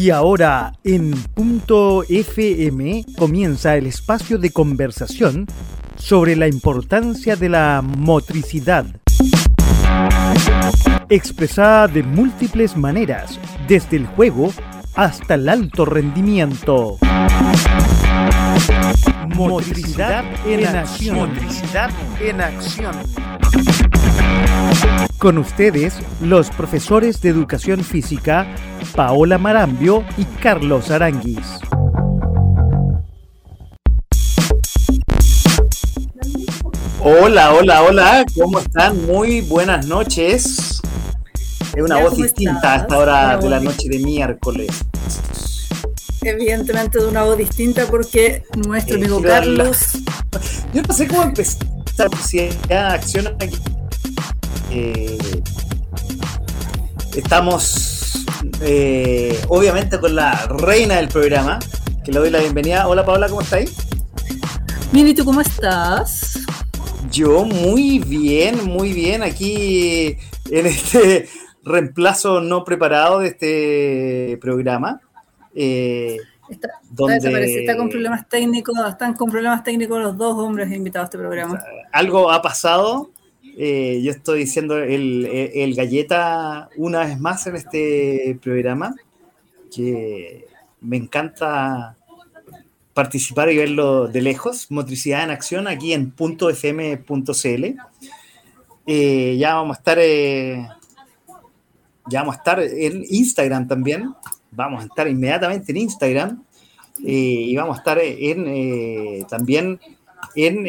Y ahora en punto FM comienza el espacio de conversación sobre la importancia de la motricidad. Expresada de múltiples maneras, desde el juego hasta el alto rendimiento. Motricidad en acción. Motricidad en acción. Con ustedes, los profesores de educación física Paola Marambio y Carlos Aranguis. Hola, hola, hola, ¿cómo están? Muy buenas noches. Es una voz distinta a esta hora de la noche de miércoles. Evidentemente de una voz distinta porque nuestro Eh, amigo Carlos Yo no sé cómo empezar si ya acción aquí. Eh, estamos eh, obviamente con la reina del programa, que le doy la bienvenida. Hola Paola, ¿cómo estáis? Bien, ¿y tú cómo estás? Yo muy bien, muy bien, aquí en este reemplazo no preparado de este programa. Eh, Está, donde está con problemas técnicos, están con problemas técnicos los dos hombres invitados a este programa. algo ha pasado. Eh, yo estoy diciendo el, galleta una vez más en este programa, que me encanta participar y verlo de lejos. Motricidad en acción aquí en .fm.cl. Eh, ya vamos a estar eh, ya vamos a estar en Instagram también. Vamos a estar inmediatamente en Instagram eh, y vamos a estar en también en,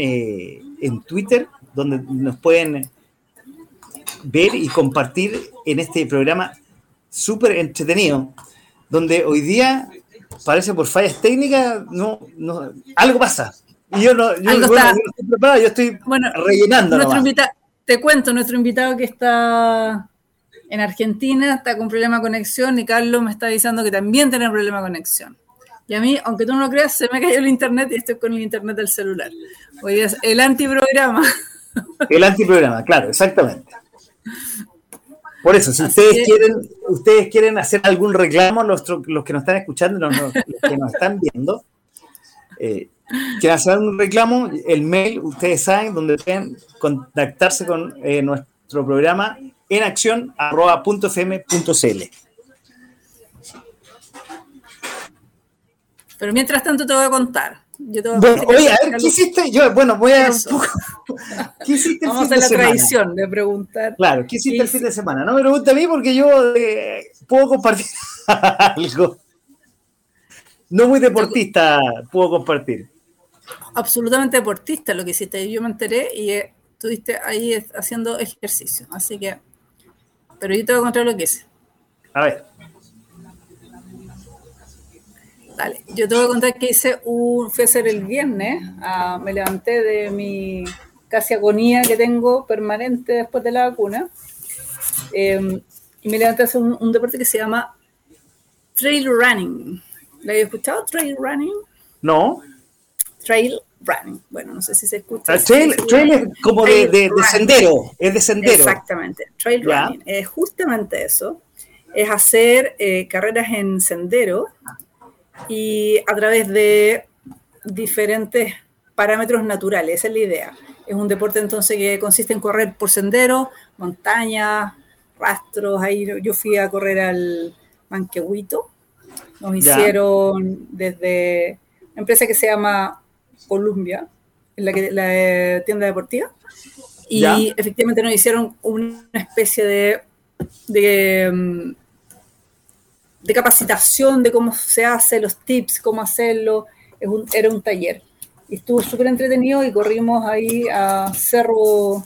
en Twitter, donde nos pueden ver y compartir en este programa súper entretenido, donde hoy día parece por fallas técnicas, no, no, algo pasa. Y yo no, yo, bueno, está- yo estoy preparado, yo estoy Bueno, rellenando. nuestro invita- te cuento, nuestro invitado que está en Argentina está con problema de conexión y Carlos me está avisando que también tiene problema de conexión. Y a mí, aunque tú no lo creas, se me cayó el internet y estoy con el internet del celular. Hoy es el antiprograma. El antiprograma, claro, exactamente. Por eso, si Así ustedes quieren, ustedes quieren hacer algún reclamo, los, los que nos están escuchando, los, los que nos están viendo, eh, quieren hacer algún reclamo, el mail, ustedes saben, donde pueden contactarse con eh, nuestro programa en acción arroba punto fm punto cl. Pero mientras tanto te voy a contar. Yo te voy a Bueno, oye, a ver, ¿qué hiciste? Yo, bueno, voy a... Eso. ¿Qué hiciste el Vamos a fin de la semana? tradición de preguntar. Claro, ¿qué hiciste el fin de semana? No me pregunte a mí porque yo eh, puedo compartir algo. No muy deportista puedo compartir. absolutamente deportista lo que hiciste. Yo me enteré y eh, estuviste ahí haciendo ejercicio. Así que, pero yo te voy a contar lo que hice. A ver, Dale, yo te voy a contar que hice un, fui a hacer el viernes, ah, me levanté de mi casi agonía que tengo permanente después de la vacuna eh, y me levanté a hacer un, un deporte que se llama trail running. ¿Lo había escuchado? Trail running. no. Trail running. Bueno, no sé si se escucha. El trail, trail es como de, Trail de- de running. sendero, es de sendero. Exactamente, trail running. Es justamente eso. Es hacer eh, carreras en sendero y a través de diferentes parámetros naturales. Esa es la idea. Es un deporte entonces que consiste en correr por sendero, montañas, rastros. Ahí yo fui a correr al Manquehuito. Nos Ya. hicieron desde una empresa que se llama Columbia, en la, que, la eh, tienda deportiva. Y Ya. efectivamente nos hicieron una especie de, de, mm, de capacitación de cómo se hace, los tips, cómo hacerlo. Es un- era un taller. Y estuvo súper entretenido y corrimos ahí a cerro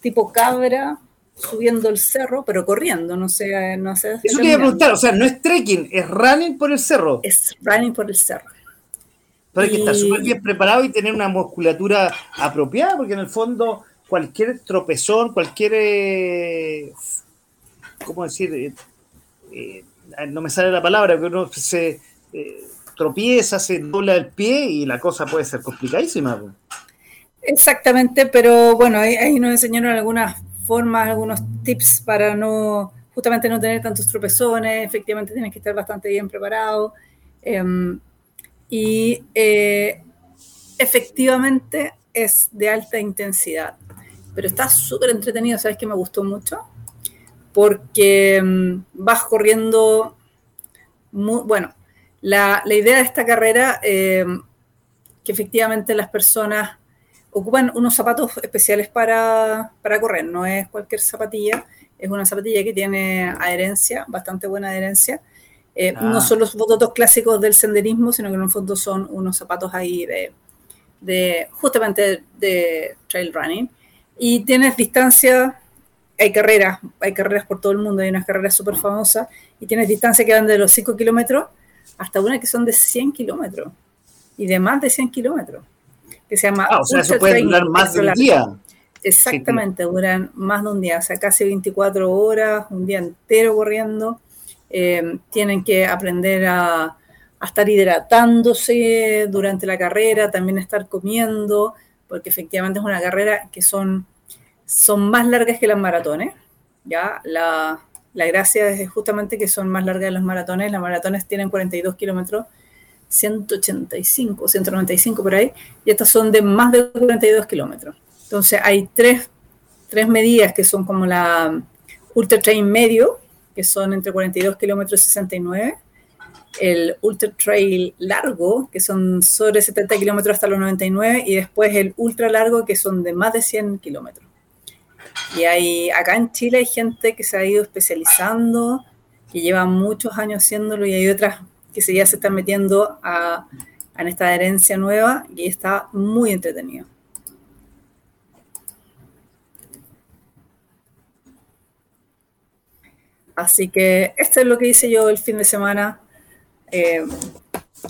tipo cabra, subiendo el cerro, pero corriendo, no sé. No sé Eso quería preguntar, o sea, no es trekking, es running por el cerro. Es running por el cerro. Pero hay que estar súper bien preparado y tener una musculatura apropiada, porque en el fondo cualquier tropezón, cualquier, eh, ¿cómo decir? Eh, eh, no me sale la palabra, pero uno se eh, tropieza, se dobla el pie y la cosa puede ser complicadísima. Exactamente, pero bueno, ahí, ahí nos enseñaron algunas formas, algunos tips para no justamente no tener tantos tropezones, efectivamente tienes que estar bastante bien preparado. Em, y eh, efectivamente es de alta intensidad, pero está súper entretenido, ¿sabes que me gustó mucho? Porque em, vas corriendo, muy, bueno, la, la, idea de esta carrera, em, que efectivamente las personas ocupan unos zapatos especiales para, para correr, no es cualquier zapatilla, es una zapatilla que tiene adherencia, bastante buena adherencia. Eh, ah. No son los zapatos clásicos del senderismo, sino que en el fondo son unos zapatos ahí de, de justamente de trail running. Y tienes distancia, hay carreras, hay carreras por todo el mundo, hay unas carreras súper famosas, y tienes distancia que van de los 5 kilómetros hasta una que son de 100 kilómetros, y de más de 100 kilómetros, que se llama... Ah, o sea, eso puede durar más de un día. Exactamente, duran más de un día, o sea, casi 24 horas, un día entero corriendo. Eh, tienen que aprender a, estar hidratándose durante la carrera, también estar comiendo, porque efectivamente es una carrera que son, son más largas que las maratones. ¿ya? La, la gracia es justamente que son más largas que las maratones. Las maratones tienen 42 kilómetros, 185, 195 por ahí, y estas son de más de 42 kilómetros. Entonces hay tres, medidas que son como la Ultra Trail medio, que son entre 42 kilómetros y 69, el Ultra Trail largo, que son sobre 70 kilómetros hasta los 99, y después el ultra largo, que son de más de 100 kilómetros. Y hay, acá en Chile hay gente que se ha ido especializando, que lleva muchos años haciéndolo, y hay otras que ya se están metiendo a, a esta herencia nueva, y está muy entretenido. Así que esto es lo que hice yo el fin de semana, eh,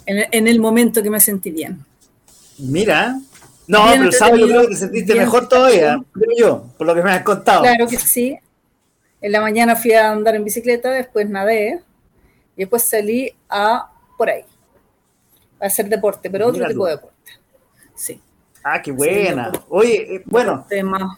en, el momento que me sentí bien. Mira, no, pero el sábado yo creo que te sentiste mejor todavía, creo yo, por lo que me has contado. Claro que sí. En la mañana fui a andar en bicicleta, después nadé, y después salí a por ahí, a hacer deporte, pero otro tipo de deporte. Sí. Ah, qué buena. Oye, eh, bueno,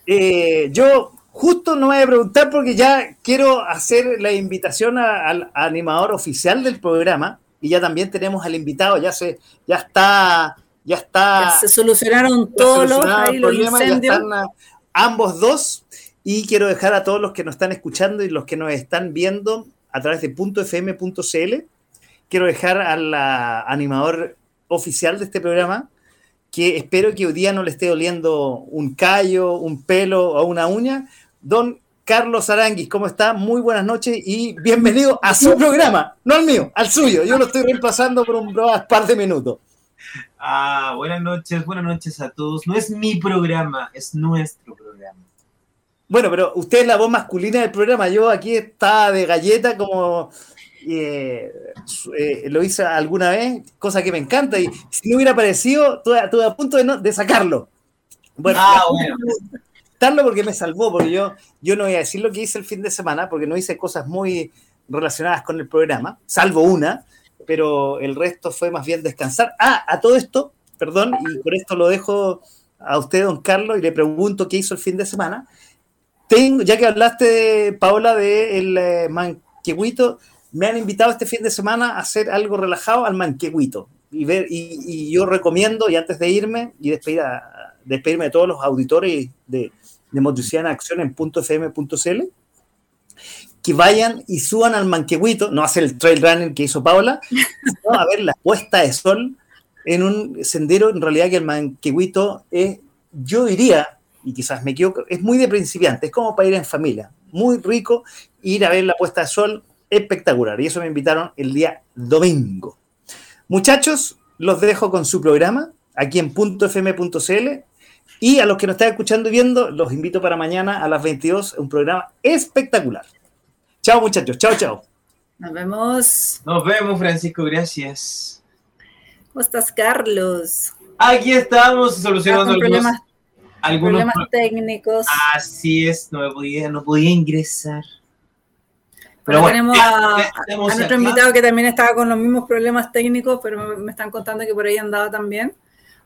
eh, yo Justo no voy a preguntar porque ya quiero hacer la invitación al animador oficial del programa y ya también tenemos al invitado, ya se, ya está, ya está. se solucionaron todos los, incendios. Ambos dos y quiero dejar a todos los que nos están escuchando y los que nos están viendo a través de .fm.cl, quiero dejar al animador oficial de este programa que espero que hoy día no le esté doliendo un callo, un pelo o una uña, don Carlos Aranguis. ¿Cómo está? Muy buenas noches y bienvenido a su programa, no al mío, al suyo. Yo lo estoy reemplazando por un par de minutos. Ah, buenas noches, buenas noches a todos. No es mi programa, es nuestro programa. Bueno, pero usted es la voz masculina del programa. Yo aquí estaba de galleta como eh, eh, lo hice alguna vez, cosa que me encanta. Y si no hubiera aparecido, estuve a punto de, de sacarlo. Bueno, ah, bueno porque me salvó, porque yo, yo no voy a decir lo que hice el fin de semana, porque no hice cosas muy relacionadas con el programa, salvo una, pero el resto fue más bien descansar. Ah, a todo esto, perdón, y por esto lo dejo a usted, don Carlos, y le pregunto qué hizo el fin de semana. Tengo, ya que hablaste, Paola, del de eh, manquehuito, me han invitado este fin de semana a hacer algo relajado al manquehuito. Y, ver, y, yo recomiendo, y antes de irme y despedir despedirme de todos los auditores de, de Motricidad Acción en .fm.cl, que vayan y suban al manquehuito, no hacer el trail running que hizo Paula, sino a ver la puesta de sol en un sendero, en realidad que el manquehuito es, yo diría, y quizás me equivoco, es muy de principiante, es como para ir en familia, muy rico, ir a ver la puesta de sol, espectacular, y eso me invitaron el día domingo. Muchachos, los dejo con su programa, aquí en .fm.cl, y a los que nos están escuchando y viendo, los invito para mañana a las 22, un programa espectacular. Chao muchachos, chao, chao. Nos vemos. Nos vemos, Francisco, gracias. ¿Cómo estás, Carlos? Aquí estamos solucionando algunos, problemas, técnicos. Así es, no, podía, no podía ingresar. Pero bueno, tenemos a, nuestro invitado que también estaba con los mismos problemas técnicos, pero me están contando que por ahí andaba también.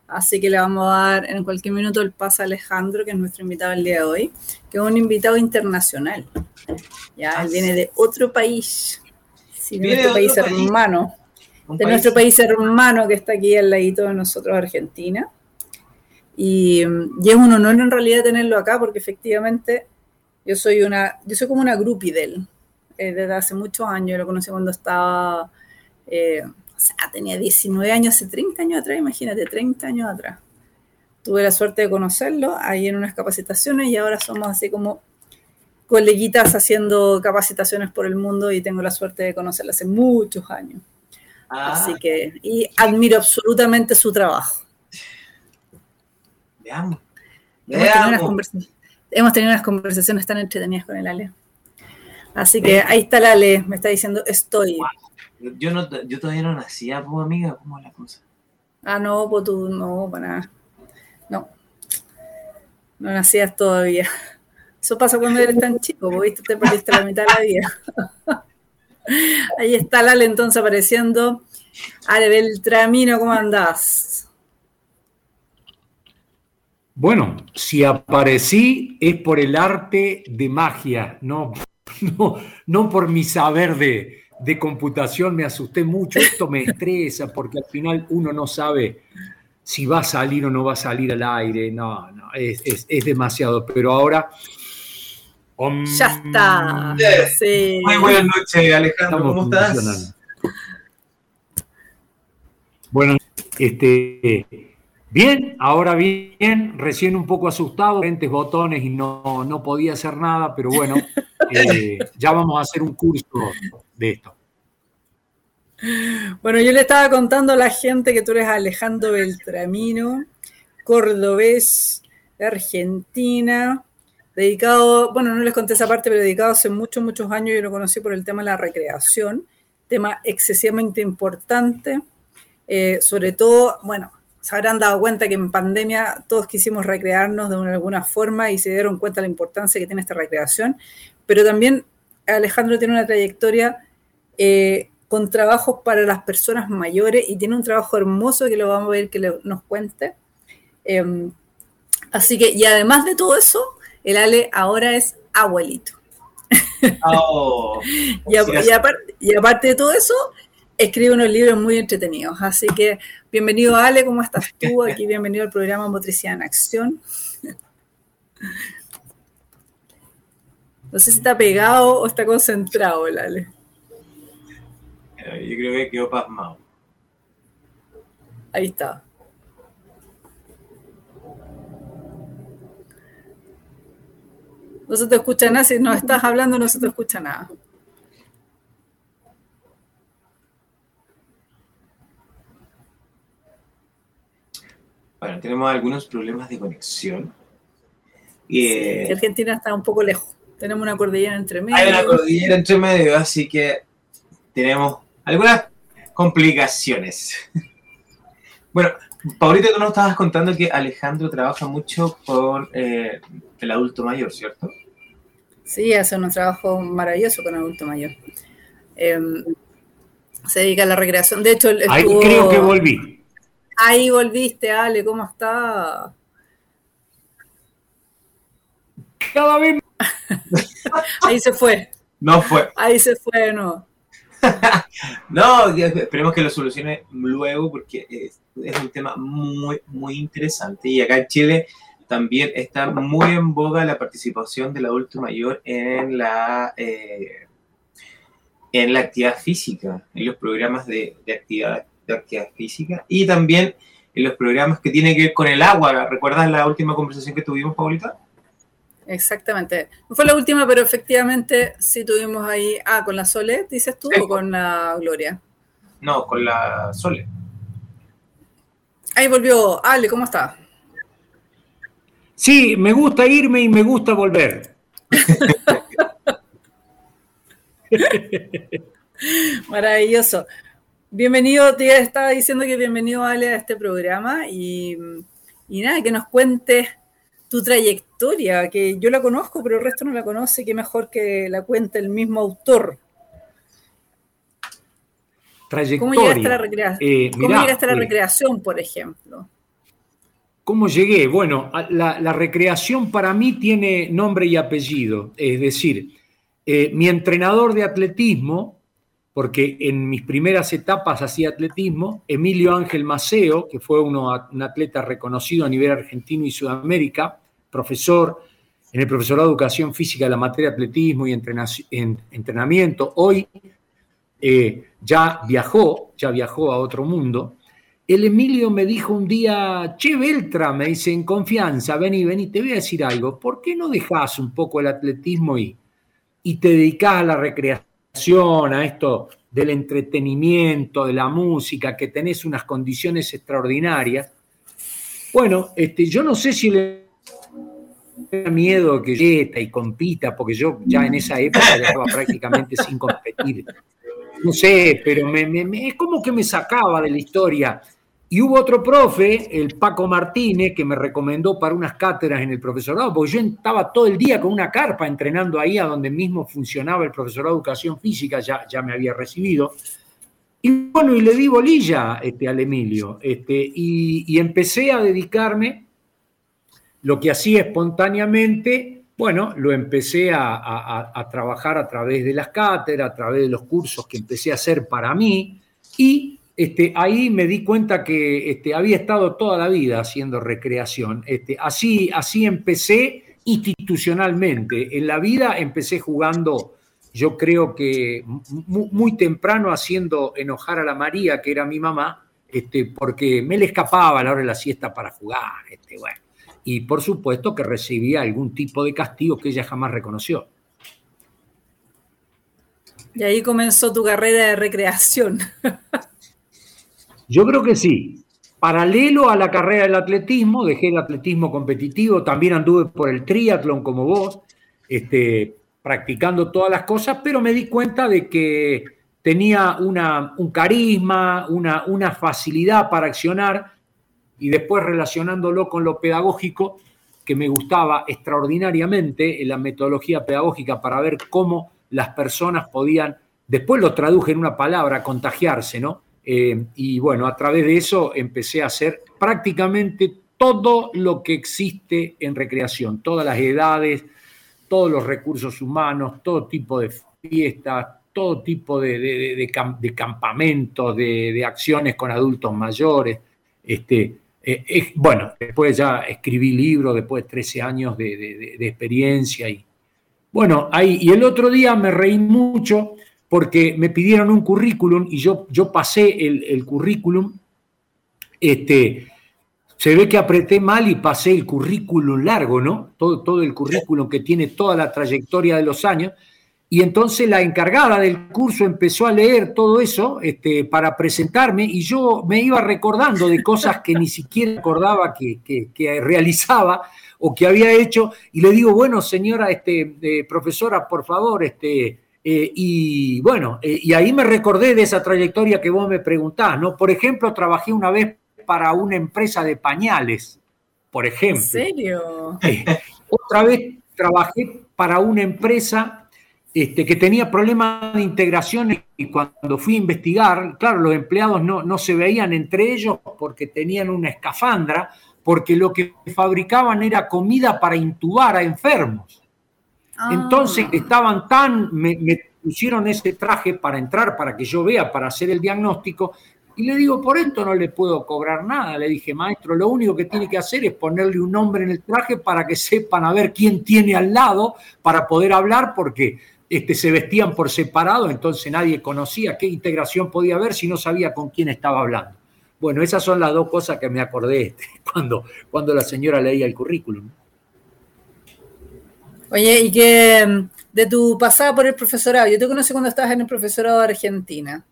Así que le vamos a dar en cualquier minuto el paso a Alejandro, que es nuestro invitado el día de hoy, que es un invitado internacional. Ya, él viene de otro país, sí, de nuestro país hermano, de nuestro país hermano que está aquí al ladito de nosotros, Argentina. Y, y, es un honor en realidad tenerlo acá, porque efectivamente yo soy una, yo soy como una groupie de él, eh, desde hace muchos años, yo lo conocí cuando estaba... Eh, sea, tenía 19 años, hace 30 años atrás, imagínate, 30 años atrás. Tuve la suerte de conocerlo ahí en unas capacitaciones y ahora somos así como coleguitas haciendo capacitaciones por el mundo y tengo la suerte de conocerlo hace muchos años. Ah. Así que, y admiro absolutamente su trabajo. Veamos. Hemos, tenido hemos tenido unas conversaciones tan entretenidas con el Ale. Así que ahí está el Ale, me está diciendo estoy. Yo, no, yo todavía no nacía, pues, amiga, ¿cómo es la cosa? Ah, no, pues tú no, para nada. No. No nacías todavía. Eso pasa cuando eres tan chico, porque ¿viste? te perdiste la mitad de la vida. Ahí está Lale entonces apareciendo. Ale Beltramino, ¿cómo andás? Bueno, si aparecí es por el arte de magia, no, no, no por mi saber de, de computación me asusté mucho, esto me estresa porque al final uno no sabe si va a salir o no va a salir al aire, no, no, es, demasiado, pero ahora... ya está. Muy buenas noches, Alejandro, ¿cómo estás? Bueno, este, bien, ahora bien, recién un poco asustado, diferentes botones y no, no podía hacer nada, pero bueno, eh, ya vamos a hacer un curso de esto. Bueno, yo le estaba contando a la gente que tú eres Alejandro Beltramino, cordobés de Argentina, dedicado, bueno, no les conté esa parte, pero dedicado hace muchos, muchos años, yo lo conocí por el tema de la recreación, tema excesivamente importante, eh, sobre todo, bueno, se habrán dado cuenta que en pandemia todos quisimos recrearnos de alguna forma y se dieron cuenta de la importancia que tiene esta recreación, pero también Alejandro tiene una trayectoria eh, con trabajos para las personas mayores y tiene un trabajo hermoso que lo vamos a ver que nos cuente. Em, así que, y además de todo eso, el Ale ahora es abuelito. Oh, y, aparte, de todo eso, escribe unos libros muy entretenidos. Así que, bienvenido Ale, ¿cómo estás tú? Aquí bienvenido al programa Motricidad en Acción. No sé si está pegado o está concentrado el Ale. Eh, yo creo que quedó pasmado. Ahí está. No se te escucha nada, si no estás hablando no se te escucha nada. Bueno, tenemos algunos problemas de conexión. Y, Argentina está un poco lejos. Tenemos una cordillera entre medio. Hay una cordillera entre medio, así que tenemos algunas complicaciones. bueno, Paulita, tú nos estabas contando que Alejandro trabaja mucho con eh, el adulto mayor, ¿cierto? Sí, hace un trabajo maravilloso con el adulto mayor. Em, se dedica a la recreación. De hecho, ahí creo que volví. Ahí volviste, Ale, ¿cómo está? Cada vez. ahí se fue. No fue. Ahí se fue, no. no, esperemos que lo solucione luego porque es, un tema muy, muy interesante. Y acá en Chile también está muy en boga la participación del adulto mayor en la, eh, en la actividad física, en los programas de, actividad, de actividad física y también en los programas que tienen que ver con el agua. ¿Recuerdas la última conversación que tuvimos, Paulita? Exactamente. No fue la última, pero efectivamente sí tuvimos ahí. Ah, con la Sole, dices tú, o con la Gloria. No, con la Sole. Ahí volvió. Ale, ¿cómo está? Sí, me gusta irme y me gusta volver. Maravilloso. Bienvenido, te estaba diciendo que bienvenido Ale a este programa y, y nada, que nos cuentes tu trayectoria, que yo la conozco, pero el resto no la conoce, que mejor que la cuente el mismo autor. Trayectoria. ¿Cómo llegaste a la, eh, ¿Cómo llegaste a la eh, recreación, por ejemplo? ¿Cómo llegué? Bueno, la, recreación para mí tiene nombre y apellido. Es decir, eh, mi entrenador de atletismo, porque en mis primeras etapas hacía atletismo, Emilio Ángel Maceo, que fue uno, un atleta reconocido a nivel argentino y Sudamérica, profesor en el profesorado de Educación Física de la materia atletismo y entrenamiento. Hoy eh, ya viajó, ya viajó a otro mundo. El Emilio me dijo un día, che, Beltra, me dice en confianza, vení, vení, te voy a decir algo, ¿por qué no dejas un poco el atletismo y, y te dedicas a la recreación, a esto del entretenimiento, de la música, que tenés unas condiciones extraordinarias? Bueno, este, yo no sé si le miedo que llegue y compita, porque yo ya en esa época estaba prácticamente sin competir. No sé, pero me, es como que me sacaba de la historia. Y hubo otro profe, el Paco Martínez, que me recomendó para unas cátedras en el profesorado, porque yo estaba todo el día con una carpa entrenando ahí a donde mismo funcionaba el profesorado de educación física, ya, ya me había recibido. Y bueno, y le di bolilla este, al Emilio, este, y, y empecé a dedicarme lo que hacía espontáneamente, bueno, lo empecé a, trabajar a través de las cátedras, a través de los cursos que empecé a hacer para mí, y este, ahí me di cuenta que este, había estado toda la vida haciendo recreación. Este, así, así empecé institucionalmente. En la vida empecé jugando, yo creo que muy, temprano haciendo enojar a la María, que era mi mamá, este, porque me le escapaba a la hora de la siesta para jugar. Este, bueno y por supuesto que recibía algún tipo de castigo que ella jamás reconoció. Y ahí comenzó tu carrera de recreación. Yo creo que sí. Paralelo a la carrera del atletismo, dejé el atletismo competitivo, también anduve por el triatlón como vos, este, practicando todas las cosas, pero me di cuenta de que tenía una, un carisma, una, una facilidad para accionar y después relacionándolo con lo pedagógico, que me gustaba extraordinariamente en la metodología pedagógica para ver cómo las personas podían, después lo traduje en una palabra, contagiarse, ¿no? Eh, y bueno, a través de eso empecé a hacer prácticamente todo lo que existe en recreación, todas las edades, todos los recursos humanos, todo tipo de fiestas, todo tipo de, de campamentos, de, acciones con adultos mayores. Este, eh, bueno, después ya escribí libros, después de 13 años de, experiencia. Y, bueno, ahí, y el otro día me reí mucho porque me pidieron un currículum y yo, yo pasé el, currículum. Este, se ve que apreté mal y pasé el currículum largo, ¿no? Todo, todo el currículum que tiene toda la trayectoria de los años. Y entonces la encargada del curso empezó a leer todo eso este, para presentarme y yo me iba recordando de cosas que ni siquiera acordaba que, realizaba o que había hecho. Y le digo, bueno, señora este, eh, profesora, por favor, este, eh, y bueno, eh, y ahí me recordé de esa trayectoria que vos me preguntás, ¿no? Por ejemplo, trabajé una vez para una empresa de pañales, por ejemplo. ¿En serio? otra vez trabajé para una empresa este, que tenía problemas de integración y cuando fui a investigar, claro, los empleados no, no se veían entre ellos porque tenían una escafandra, porque lo que fabricaban era comida para intubar a enfermos. Ah. Entonces estaban tan, me, me, pusieron ese traje para entrar, para que yo vea, para hacer el diagnóstico, y le digo, por esto no le puedo cobrar nada. Le dije, maestro, lo único que tiene que hacer es ponerle un nombre en el traje para que sepan a ver quién tiene al lado para poder hablar, porque este, se vestían por separado, entonces nadie conocía qué integración podía haber si no sabía con quién estaba hablando. Bueno, esas son las dos cosas que me acordé cuando, cuando la señora leía el currículum. Oye, y que mm, de tu pasada por el profesorado, yo te conocí cuando estabas en el profesorado de Argentina,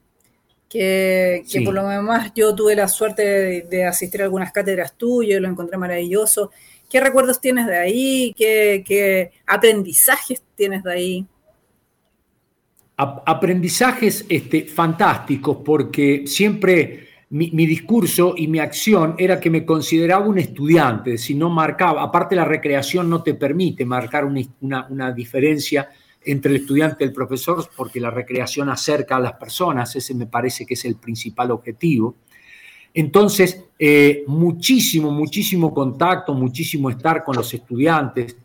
que, por lo demás yo tuve la suerte de, asistir a algunas cátedras tuyas, lo encontré maravilloso. ¿Qué recuerdos tienes de ahí? ¿Qué, qué aprendizajes tienes de ahí? aprendizajes este, fantásticos porque siempre mi, discurso y mi acción era que me consideraba un estudiante, si no marcaba, aparte la recreación no te permite marcar una, una, diferencia entre el estudiante y el profesor porque la recreación acerca a las personas, ese me parece que es el principal objetivo. Entonces, eh, muchísimo, muchísimo contacto, muchísimo estar con los estudiantes,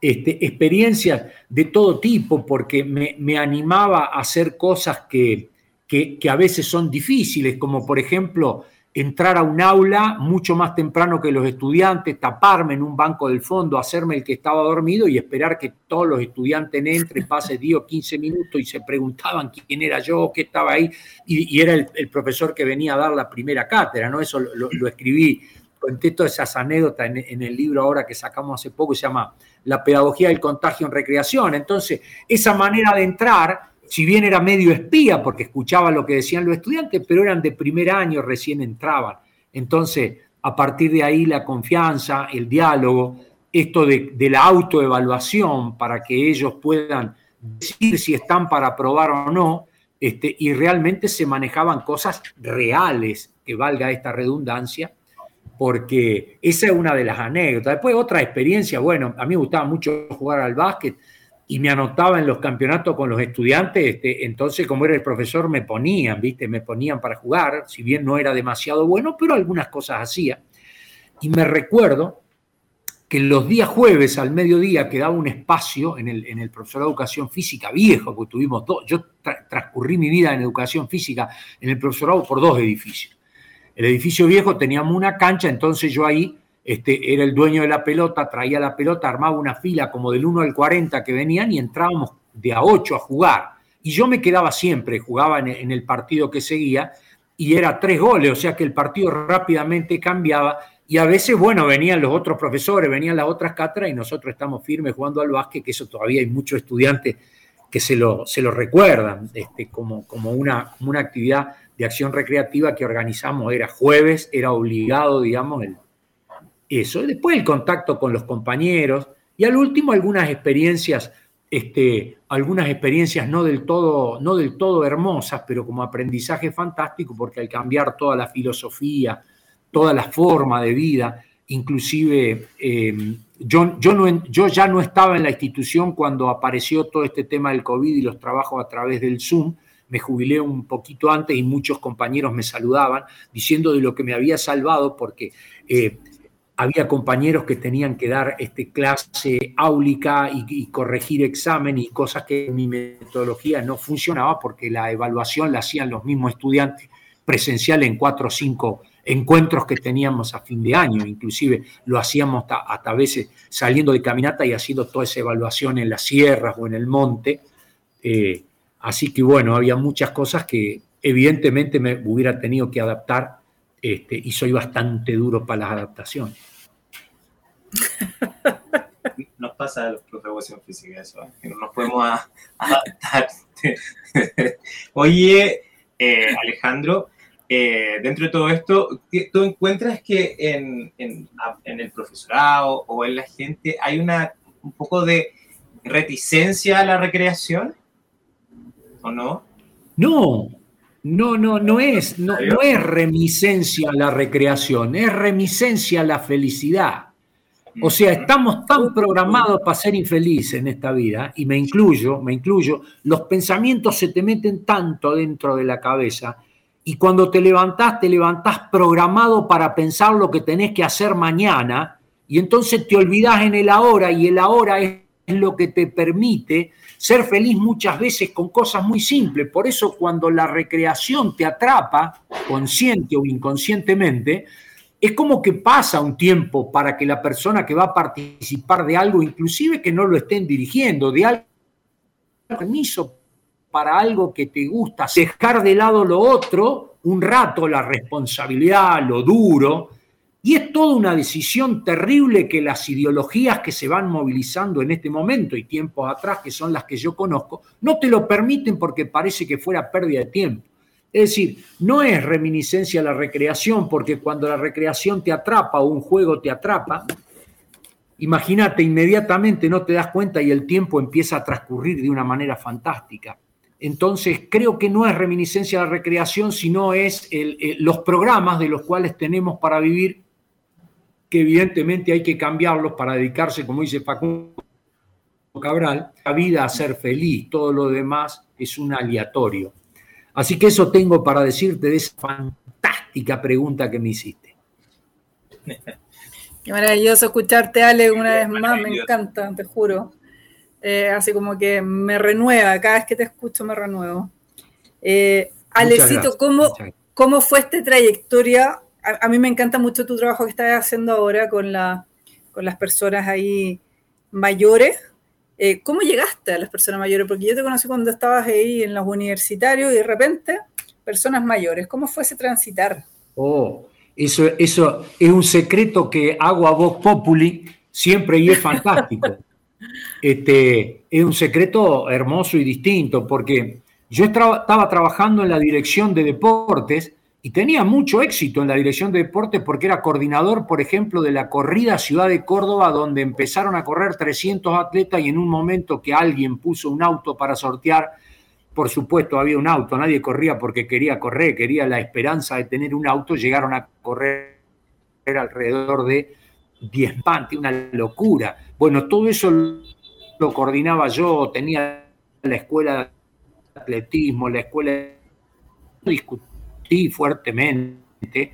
este, experiencias de todo tipo, porque me, animaba a hacer cosas que, que, a veces son difíciles, como por ejemplo entrar a un aula mucho más temprano que los estudiantes, taparme en un banco del fondo, hacerme el que estaba dormido y esperar que todos los estudiantes entren, pase 10 o 15 minutos y se preguntaban quién era yo, qué estaba ahí, y, era el, profesor que venía a dar la primera cátedra, ¿no? Eso lo, escribí, conté todas esas anécdotas en, en, el libro ahora que sacamos hace poco, se llama La pedagogía del contagio en recreación. Entonces, esa manera de entrar si bien era medio espía porque escuchaba lo que decían los estudiantes, pero eran de primer año, recién entraban. Entonces, a partir de ahí la confianza, el diálogo, esto de, la autoevaluación para que ellos puedan decir si están para aprobar o no, este, y realmente se manejaban cosas reales, que valga esta redundancia, porque esa es una de las anécdotas. Después otra experiencia, bueno, a mí me gustaba mucho jugar al básquet, y me anotaba en los campeonatos con los estudiantes, este, entonces como era el profesor me ponían, ¿viste? Me ponían para jugar, si bien no era demasiado bueno, pero algunas cosas hacía. Y me recuerdo que los días jueves al mediodía quedaba un espacio en el, en el profesorado de educación física viejo, que tuvimos dos, yo transcurrí mi vida en educación física en el profesorado por dos edificios. El edificio viejo teníamos una cancha, entonces yo ahí este, era el dueño de la pelota, traía la pelota, armaba una fila como del 1 al 40 que venían y entrábamos de a 8 a jugar. Y yo me quedaba siempre, jugaba en el partido que seguía y era tres goles, o sea que el partido rápidamente cambiaba y a veces, bueno, venían los otros profesores, venían las otras cátedras y nosotros estamos firmes jugando al básquet, que eso todavía hay muchos estudiantes que se lo, se lo recuerdan este, como, como, una, como una actividad de acción recreativa que organizamos, era jueves, era obligado, digamos, el, eso. Después el contacto con los compañeros y al último algunas experiencias, este, algunas experiencias no del, todo, no del todo hermosas, pero como aprendizaje fantástico, porque al cambiar toda la filosofía, toda la forma de vida, inclusive eh, yo, yo, no, yo ya no estaba en la institución cuando apareció todo este tema del COVID y los trabajos a través del Zoom, me jubilé un poquito antes y muchos compañeros me saludaban diciendo de lo que me había salvado porque eh, había compañeros que tenían que dar este, clase áulica y, corregir examen y cosas que mi metodología no funcionaba porque la evaluación la hacían los mismos estudiantes presencial en cuatro o cinco encuentros que teníamos a fin de año, inclusive lo hacíamos hasta, a veces saliendo de caminata y haciendo toda esa evaluación en las sierras o en el monte. Eh, así que bueno, había muchas cosas que evidentemente me hubiera tenido que adaptar este, y soy bastante duro para las adaptaciones. Nos pasa a los profes de educación física eso, ¿eh? que no nos podemos adaptar. Oye, eh, Alejandro, eh, dentro de todo esto, ¿tú encuentras que en, el profesorado o en la gente hay una un poco de reticencia a la recreación? ¿O no? No, no, no, no es, no, no es remisencia a la recreación, es remisencia a la felicidad. O sea, estamos tan programados para ser infelices en esta vida, y me incluyo, me incluyo, los pensamientos se te meten tanto dentro de la cabeza, y cuando te levantás, te levantás programado para pensar lo que tenés que hacer mañana, y entonces te olvidás en el ahora, y el ahora es lo que te permite ser feliz muchas veces con cosas muy simples. Por eso cuando la recreación te atrapa, consciente o inconscientemente, es como que pasa un tiempo para que la persona que va a participar de algo, inclusive que no lo estén dirigiendo, de algo, permiso para algo que te gusta, dejar de lado lo otro, un rato la responsabilidad, lo duro, y es toda una decisión terrible que las ideologías que se van movilizando en este momento y tiempos atrás, que son las que yo conozco, no te lo permiten porque parece que fuera pérdida de tiempo. Es decir, no es reminiscencia la recreación, porque cuando la recreación te atrapa o un juego te atrapa, imagínate, inmediatamente no te das cuenta y el tiempo empieza a transcurrir de una manera fantástica. Entonces, creo que no es reminiscencia la recreación, sino es los programas de los cuales tenemos para vivir, que evidentemente hay que cambiarlos para dedicarse, como dice Facundo Cabral, la vida a ser feliz, todo lo demás es un aleatorio. Así que eso tengo para decirte de esa fantástica pregunta que me hiciste. Qué maravilloso escucharte, Ale, una vez más, me encanta, te juro. Eh, así como que me renueva, cada vez que te escucho me renuevo. Eh, Alecito, ¿cómo, ¿cómo fue esta trayectoria? A, mí me encanta mucho tu trabajo que estás haciendo ahora con, la, con las personas ahí mayores. Eh, ¿Cómo llegaste a las personas mayores? Porque yo te conocí cuando estabas ahí en los universitarios y de repente, personas mayores. ¿Cómo fue ese transitar? Oh, eso, eso es un secreto que hago a Vox Populi siempre y es fantástico. Este, es un secreto hermoso y distinto, porque yo estaba trabajando en la dirección de deportes y tenía mucho éxito en la dirección de deportes porque era coordinador, por ejemplo, de la corrida Ciudad de Córdoba, donde empezaron a correr 300 atletas y en un momento que alguien puso un auto para sortear, por supuesto había un auto, nadie corría porque quería correr, quería la esperanza de tener un auto, llegaron a correr alrededor de 10 pantes, una locura. Bueno, todo eso lo coordinaba yo, tenía la escuela de atletismo, la escuela de... discutí fuertemente,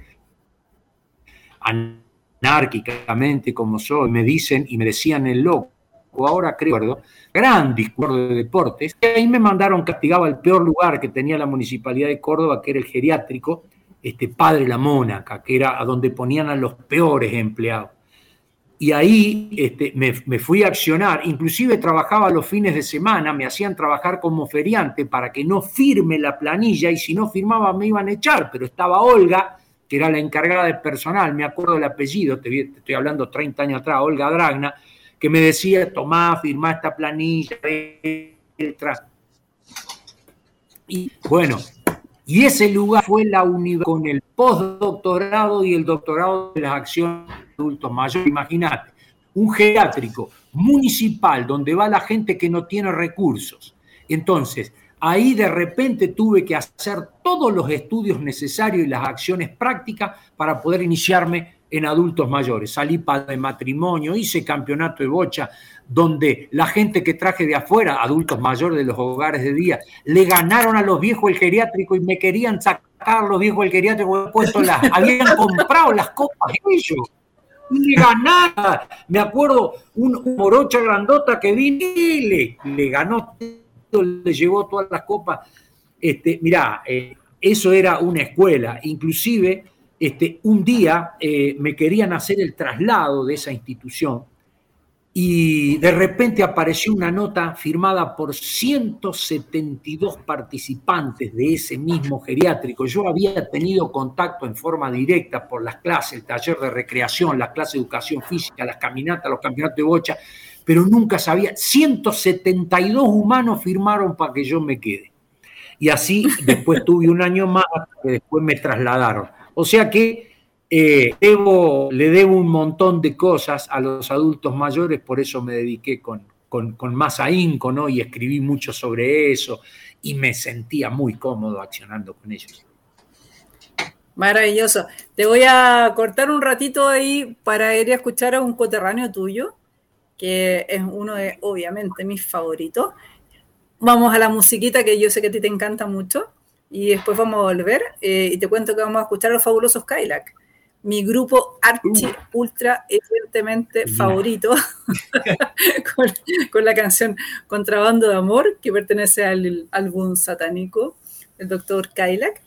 anárquicamente como soy, me dicen y me decían el loco, ahora creo, gran discurso de deportes, y ahí me mandaron, castigaba el peor lugar que tenía la municipalidad de Córdoba, que era el geriátrico, este Padre La Mónaca, que era a donde ponían a los peores empleados y ahí este, me, fui a accionar, inclusive trabajaba los fines de semana, me hacían trabajar como feriante para que no firme la planilla y si no firmaba me iban a echar, pero estaba Olga, que era la encargada de personal, me acuerdo el apellido, te, estoy hablando 30 años atrás, Olga Dragna, que me decía, tomá, firmá esta planilla, y bueno, y ese lugar fue la universidad con el postdoctorado y el doctorado de las acciones adultos mayores. Imagínate, un geriátrico municipal donde va la gente que no tiene recursos. Entonces, ahí de repente tuve que hacer todos los estudios necesarios y las acciones prácticas para poder iniciarme en adultos mayores. Salí para de matrimonio, hice campeonato de bocha, donde la gente que traje de afuera, adultos mayores de los hogares de día, le ganaron a los viejos el geriátrico y me querían sacar los viejos el geriátrico, puesto las, habían comprado las copas ellos. Le ganaron. Me acuerdo un, morocha grandota que vino y le, le ganó, le llevó todas las copas. Este, mirá, eh, eso era una escuela. Inclusive, este, un día eh, me querían hacer el traslado de esa institución y de repente apareció una nota firmada por 172 participantes de ese mismo geriátrico. Yo había tenido contacto en forma directa por las clases, el taller de recreación, las clases de educación física, las caminatas, los campeonatos de bocha, pero nunca sabía. 172 humanos firmaron para que yo me quede. Y así después tuve un año más, que después me trasladaron. O sea que eh, le debo un montón de cosas a los adultos mayores, por eso me dediqué con, más ahínco, ¿no? Y escribí mucho sobre eso y me sentía muy cómodo accionando con ellos. Maravilloso. Te voy a cortar un ratito ahí para ir a escuchar a un coterráneo tuyo, que es uno de, obviamente, mis favoritos. Vamos a la musiquita que yo sé que a ti te encanta mucho y después vamos a volver eh, y te cuento que vamos a escuchar a los fabulosos Kylac mi grupo archi uh. ultra evidentemente favorito con, la canción Contrabando de Amor que pertenece al álbum satánico del doctor Kailak.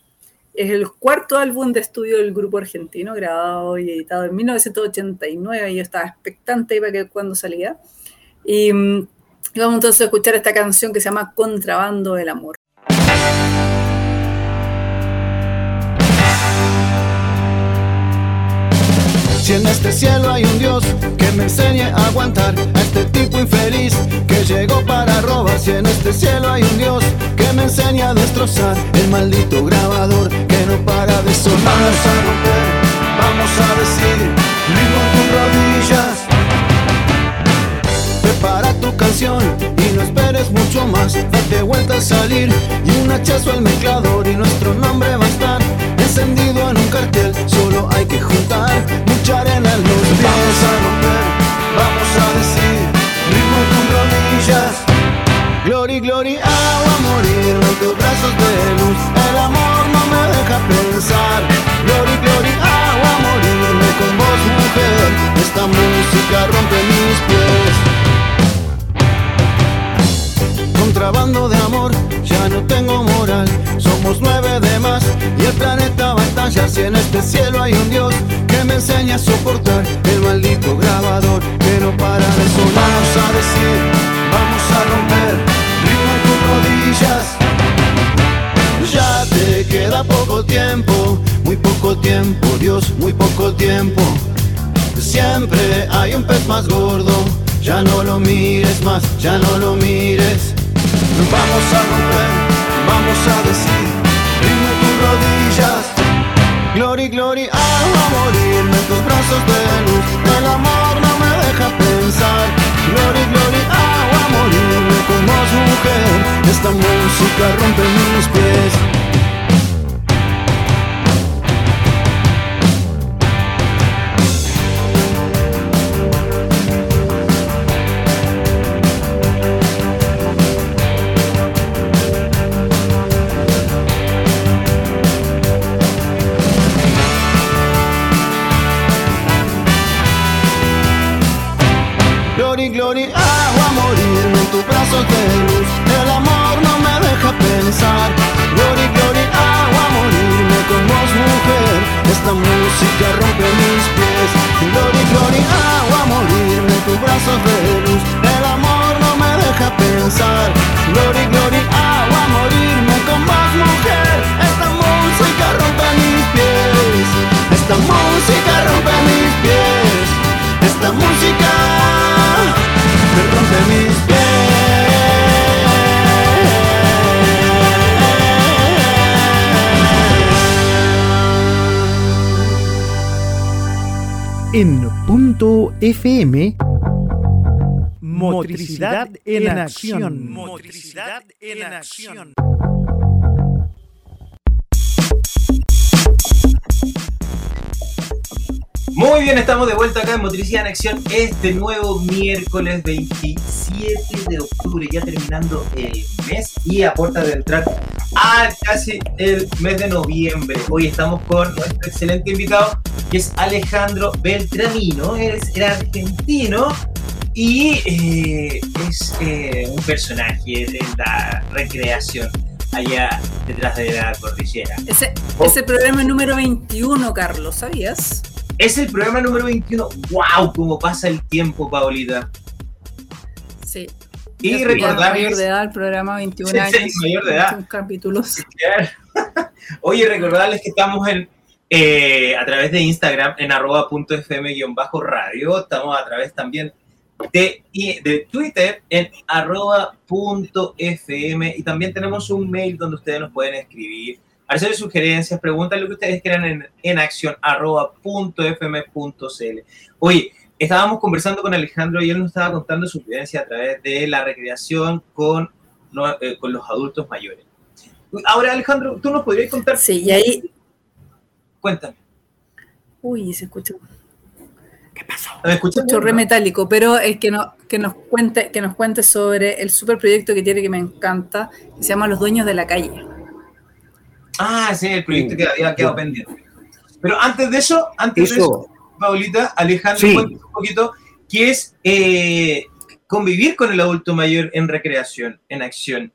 Es el cuarto álbum de estudio del grupo argentino, grabado y editado en 1989. Y yo estaba expectante para que cuando salía. Y, mm, y vamos entonces a escuchar esta canción que se llama Contrabando del Amor. Si en este cielo hay un Dios que me enseñe a aguantar a este tipo infeliz que llegó para robar. Si en este cielo hay un Dios que me enseñe a destrozar el maldito grabador que no para de sonar. Vamos a romper, vamos a decir, vivo tus rodillas. Prepara tu canción y no esperes mucho más. Date vuelta a salir y un hachazo al mezclador y nuestro nombre va a estar encendido en un cartel. Solo hay que juntar mucha arena en los pies. Vamos a romper, vamos a decir, ritmo con rodillas. Glory, glory, hago a morirme en tus brazos de luz. El amor no me deja pensar. Glory, glory, hago a morirme con vos, mujer. Esta música rompe mis pies. Contrabando de amor, ya no tengo moral. Somos nueve de más y el planeta batalla. Si en este cielo hay un Dios que me enseña a soportar el maldito grabador que no para de sonar. Vamos a decir, vamos a romper ritmo en tus rodillas. Ya te queda poco tiempo, muy poco tiempo, Dios, muy poco tiempo. Siempre hay un pez más gordo, ya no lo mires más, ya no lo mires. Vamos a romper, vamos a decir, en tus rodillas. Glory, glory, hago a morirme en tus brazos de luz. El amor no me deja pensar. Glory, glory, hago a morirme con vos, mujer. Esta música rompe mis pies. En punto FM, motricidad en acción. Motricidad en acción. Muy bien, estamos de vuelta acá en Motricidad en Acción este nuevo miércoles 27 de octubre, ya terminando el mes y a puerta de entrar a casi el mes de noviembre. Hoy estamos con nuestro excelente invitado que es Alejandro Beltramino, es el argentino y eh, es eh, un personaje de la recreación allá detrás de la cordillera. Ese, ese programa número 21, Carlos, ¿sabías? Es el programa número 21. ¡Wow! ¿Cómo pasa el tiempo, Paulita? Sí. Y recordarles. mayor de edad, el programa 21 Sí, sí, años. mayor de edad. 21 capítulos. Oye, recordarles que estamos en, eh, a través de Instagram en arroba punto fm guion bajo radio. Estamos a través también de, de Twitter en arroba punto fm y también tenemos un mail donde ustedes nos pueden escribir, hacer sugerencias, preguntas, lo que ustedes quieran en, en acción arroba punto fm punto cl. Oye, estábamos conversando con Alejandro y él nos estaba contando su vivencia a través de la recreación con, eh, con los adultos mayores. Ahora, Alejandro, ¿tú nos podrías contar? Sí, y ahí. Cuéntame. Uy, se escucha. ¿Qué pasó? ¿Me escuchas? Re metálico, pero es que, no, que, nos cuente, que nos cuente sobre el super proyecto que tiene que me encanta, que se llama Los Dueños de la Calle. Ah, sí, el proyecto que había quedado pendiente. Pero antes de eso, antes de eso, Paulita, Alejandro, Sí. cuéntanos un poquito qué es eh, convivir con el adulto mayor en recreación, en acción.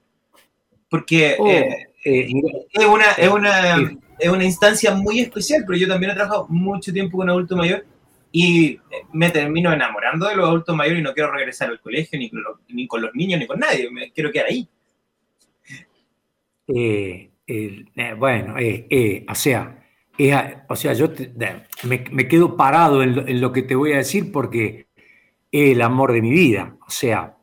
Porque oh, eh, eh, es, una, es, una, es una instancia muy especial, pero yo también he trabajado mucho tiempo con adulto mayor y me termino enamorando de los adultos mayores y no quiero regresar al colegio ni con los, ni con los niños ni con nadie, me quiero quedar ahí. eh, eh, bueno, eh, eh, o sea, o sea, yo te- me, me quedo parado en lo, en lo que te voy a decir porque es el amor de mi vida. O sea,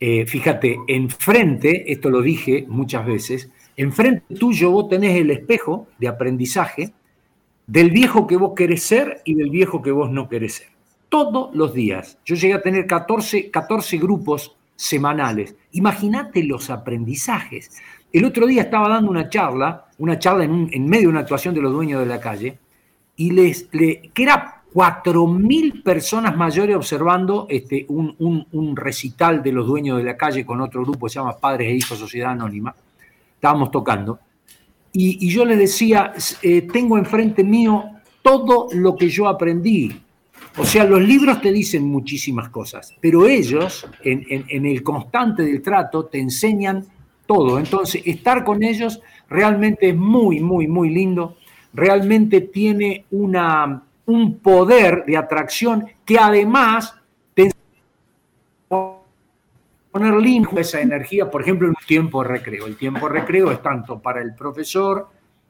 eh, fíjate, enfrente, esto lo dije muchas veces, enfrente tuyo vos tenés el espejo de aprendizaje del viejo que vos querés ser y del viejo que vos no querés ser. Todos los días. Yo llegué a tener 14, 14 grupos semanales. Imagínate los aprendizajes. El otro día estaba dando una charla, una charla en, medio de una actuación de los dueños de la calle, y les, le- que era 4.000 personas mayores observando este, un, un- un recital de los dueños de la calle con otro grupo que se llama Padres e Hijos Sociedad Anónima. Estábamos tocando. Y, yo les decía, eh, tengo enfrente mío todo lo que yo aprendí. O sea, los libros te dicen muchísimas cosas, pero ellos, en, en- el constante del trato, te enseñan todo. Entonces, estar con ellos realmente es muy, muy, muy lindo. Realmente tiene una, un poder de atracción que además poner limpio esa energía, por ejemplo, en un tiempo de recreo. El tiempo de recreo es tanto para el profesor,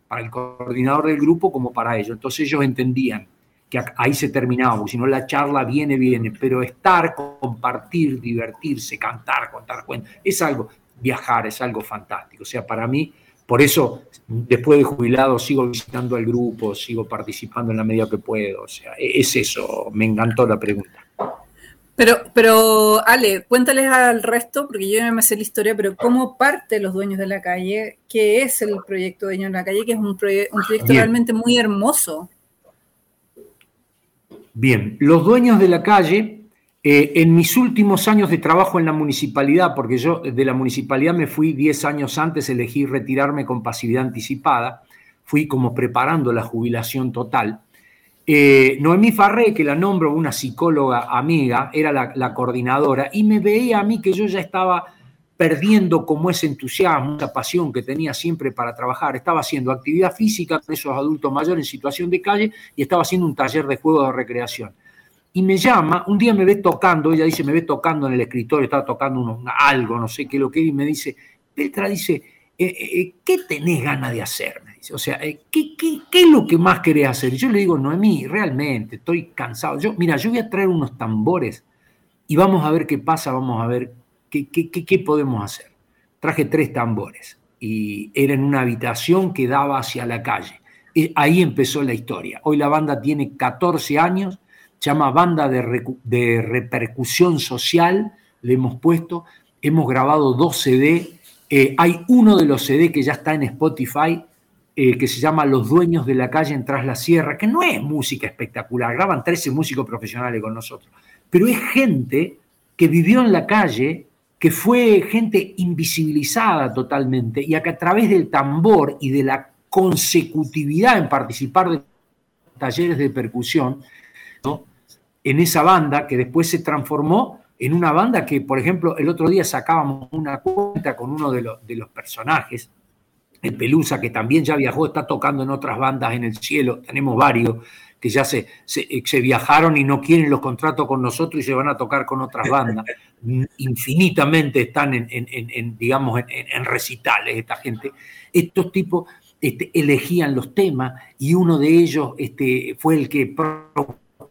para el coordinador del grupo, como para ellos. Entonces ellos entendían que ahí se terminaba, si no la charla viene, viene, pero estar, compartir, divertirse, cantar, contar cuentos, es algo, viajar es algo fantástico. O sea, para mí, por eso, después de jubilado, sigo visitando al grupo, sigo participando en la medida que puedo. O sea, e- es eso, me encantó la pregunta. Pero, pero Ale, cuéntales al resto, porque yo ya me sé la historia, pero ¿cómo parte Los Dueños de la Calle? ¿Qué es el proyecto Dueños de la Calle? Que es un, proye- un proyecto Bien. realmente muy hermoso. Bien, los dueños de la calle, eh, en mis últimos años de trabajo en la municipalidad, porque yo de la municipalidad me fui 10 años antes, elegí retirarme con pasividad anticipada, fui como preparando la jubilación total. Eh, Noemí Farré, que la nombro una psicóloga amiga, era la, coordinadora y me veía a mí que yo ya estaba perdiendo como ese entusiasmo, esa pasión que tenía siempre para trabajar. Estaba haciendo actividad física con esos adultos mayores en situación de calle y estaba haciendo un taller de juego de recreación. Y me llama, un día me ve tocando, ella dice, me ve tocando en el escritorio, estaba tocando uno- algo, no sé qué lo que y me dice, Petra dice, ¿qué tenés ganas de hacer? Dice, o sea, eh, ¿qué, es lo que más querés hacer? Y yo le digo, Noemí, realmente, estoy cansado. Yo, mira, yo voy a traer unos tambores y vamos a ver qué pasa, vamos a ver qué, qué, podemos hacer. Traje tres tambores y era en una habitación que daba hacia la calle. Y ahí empezó la historia. Hoy la banda tiene 14 años, se llama Banda de Repercusión Social, le hemos puesto, hemos grabado dos CD, eh, hay uno de los CD que ya está en Spotify, eh, que se llama Los Dueños de la Calle en Tras la Sierra, que no es música espectacular, graban 13 músicos profesionales con nosotros, pero es gente que vivió en la calle, que fue gente invisibilizada totalmente, y a que a través del tambor y de la consecutividad en participar de talleres de percusión, en esa banda que después se transformó en una banda que, por ejemplo, el otro día sacábamos una cuenta con uno de, los- personajes, el Pelusa, que también ya viajó, está tocando en otras bandas en el cielo, tenemos varios que ya se, se viajaron y no quieren los contratos con nosotros y se van a tocar con otras bandas. Infinitamente están en, digamos, en recitales esta gente. Estos tipos este, elegían los temas y uno de ellos este, fue el que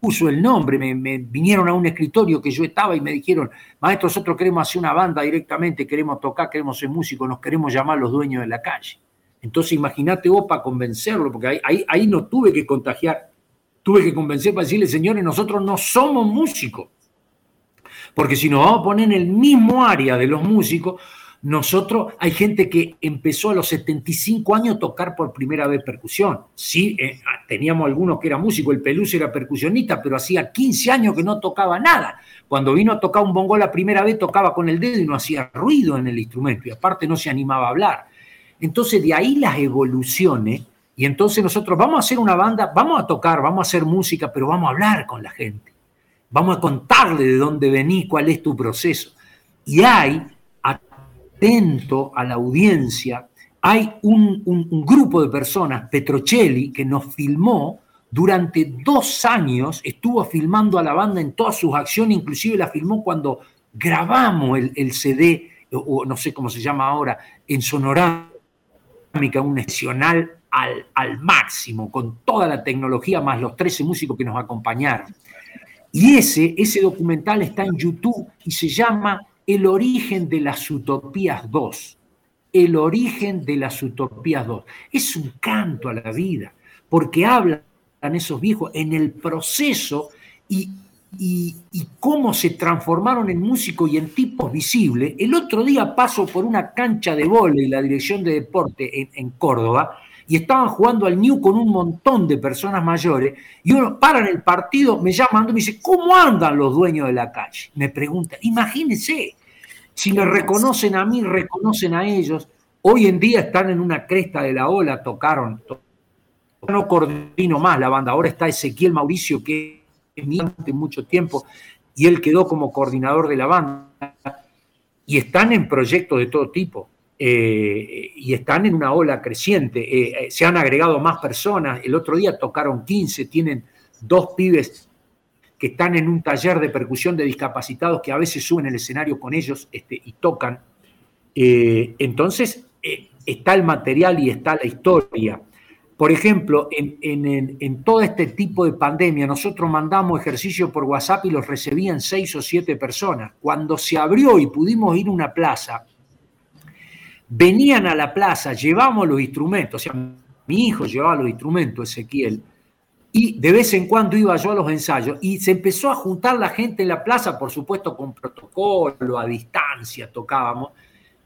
propuso el nombre. Me, me vinieron a un escritorio que yo estaba y me dijeron, maestro, nosotros queremos hacer una banda directamente, queremos tocar, queremos ser músicos, nos queremos llamar los dueños de la calle. Entonces imagínate vos para convencerlo, porque ahí, ahí, ahí no tuve que contagiar, tuve que convencer para decirle, señores, nosotros no somos músicos. Porque si nos vamos a poner en el mismo área de los músicos, nosotros, hay gente que empezó a los 75 años a tocar por primera vez percusión. Sí, eh, teníamos algunos que era músico, el Peluso era percusionista, pero hacía 15 años que no tocaba nada. Cuando vino a tocar un bongo la primera vez, tocaba con el dedo y no hacía ruido en el instrumento, y aparte no se animaba a hablar. Entonces, de ahí las evoluciones, y entonces nosotros vamos a hacer una banda, vamos a tocar, vamos a hacer música, pero vamos a hablar con la gente. Vamos a contarle de dónde venís, cuál es tu proceso. Y hay, atento a la audiencia, hay un, grupo de personas, Petrocelli, que nos filmó durante dos años, estuvo filmando a la banda en todas sus acciones, inclusive la filmó cuando grabamos el, el CD, o, no sé cómo se llama ahora, en sonorámica, un nacional al, al máximo, con toda la tecnología, más los 13 músicos que nos acompañaron. Y ese, ese documental está en YouTube y se llama El origen de las utopías 2. El origen de las utopías 2. Es un canto a la vida, porque hablan esos viejos en el proceso y, y, cómo se transformaron en músicos y en tipos visibles. El otro día paso por una cancha de vóley, la dirección de deporte en Córdoba, y estaban jugando al New con un montón de personas mayores y uno para en el partido, me llaman y me dice, ¿cómo andan los dueños de la calle? Me pregunta, imagínense, si me reconocen a mí, reconocen a ellos. Hoy en día están en una cresta de la ola, tocaron. No coordino más la banda, ahora está Ezequiel Mauricio, que es mi mucho tiempo, y él quedó como coordinador de la banda. Y están en proyectos de todo tipo. Eh, y están en una ola creciente. Eh, eh, se han agregado más personas. El otro día tocaron 15, tienen dos pibes que están en un taller de percusión de discapacitados que a veces suben el escenario con ellos este, y tocan. entonces, está el material y está la historia. Por ejemplo, en, en, todo este tipo de pandemia, nosotros mandamos ejercicios por WhatsApp y los recibían seis o siete personas. Cuando se abrió y pudimos ir a una plaza, venían a la plaza, llevamos los instrumentos, o sea, mi hijo llevaba los instrumentos, Ezequiel, y de vez en cuando iba yo a los ensayos y se empezó a juntar la gente en la plaza, por supuesto con protocolo, a distancia tocábamos,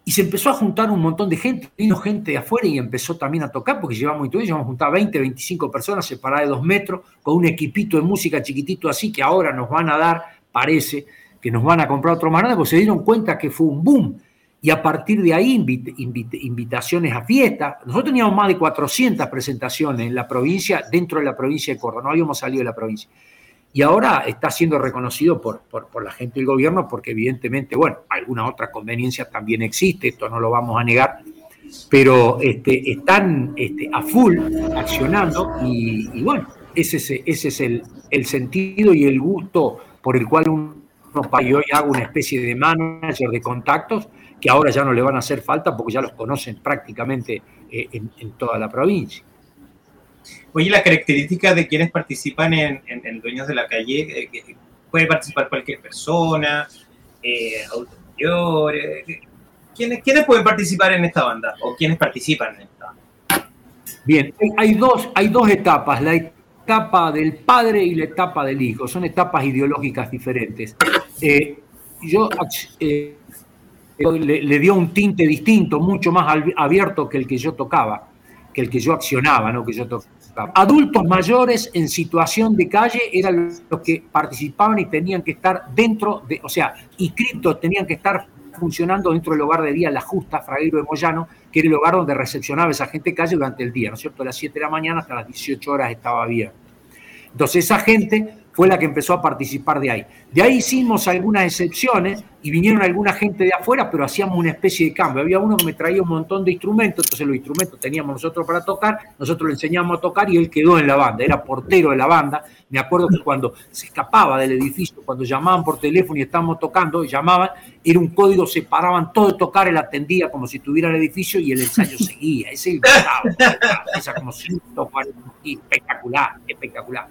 y se empezó a juntar un montón de gente, vino gente de afuera y empezó también a tocar, porque llevamos todo, llevamos juntar 20, 25 personas separadas de dos metros, con un equipito de música chiquitito así, que ahora nos van a dar, parece, que nos van a comprar otro más porque se dieron cuenta que fue un boom y a partir de ahí invitaciones a fiestas. Nosotros teníamos más de 400 presentaciones en la provincia, dentro de la provincia de Córdoba, no habíamos salido de la provincia. Y ahora está siendo reconocido por, por, la gente del gobierno porque evidentemente, bueno, alguna otra conveniencia también existe, esto no lo vamos a negar, pero este, están este, a full accionando y, bueno, ese es, ese es el, el, sentido y el gusto por el cual uno, yo hoy hago una especie de manager de contactos que ahora ya no le van a hacer falta porque ya los conocen prácticamente eh, en, toda la provincia. Oye, la característica de quienes participan en, Dueños de la Calle, eh, puede participar cualquier persona, eh, adultos mayores. ¿Quiénes, ¿Quiénes pueden participar en esta banda o quiénes participan en esta banda? Bien, hay dos, hay dos etapas, la etapa del padre y la etapa del hijo, son etapas ideológicas diferentes. yo le, dio un tinte distinto, mucho más abierto que el que yo tocaba, que el que yo accionaba, no que yo tocaba. Adultos mayores en situación de calle eran los que participaban y tenían que estar dentro de, o sea, inscritos, tenían que estar funcionando dentro del hogar de día La Justa, Fraguero de Moyano, que era el hogar donde recepcionaba esa gente de calle durante el día, ¿no es cierto? A las 7 de la mañana hasta las 18 horas estaba abierto. Entonces esa gente fue la que empezó a participar de ahí. De ahí hicimos algunas excepciones y vinieron alguna gente de afuera, pero hacíamos una especie de cambio. Había uno que me traía un montón de instrumentos, entonces los instrumentos teníamos nosotros para tocar, nosotros le enseñábamos a tocar y él quedó en la banda, era portero de la banda. Me acuerdo que cuando se escapaba del edificio, cuando llamaban por teléfono y estábamos tocando, llamaban, era un código, se paraban todo de tocar, él atendía como si estuviera en el edificio y el ensayo seguía. Ese esa como espectacular, espectacular.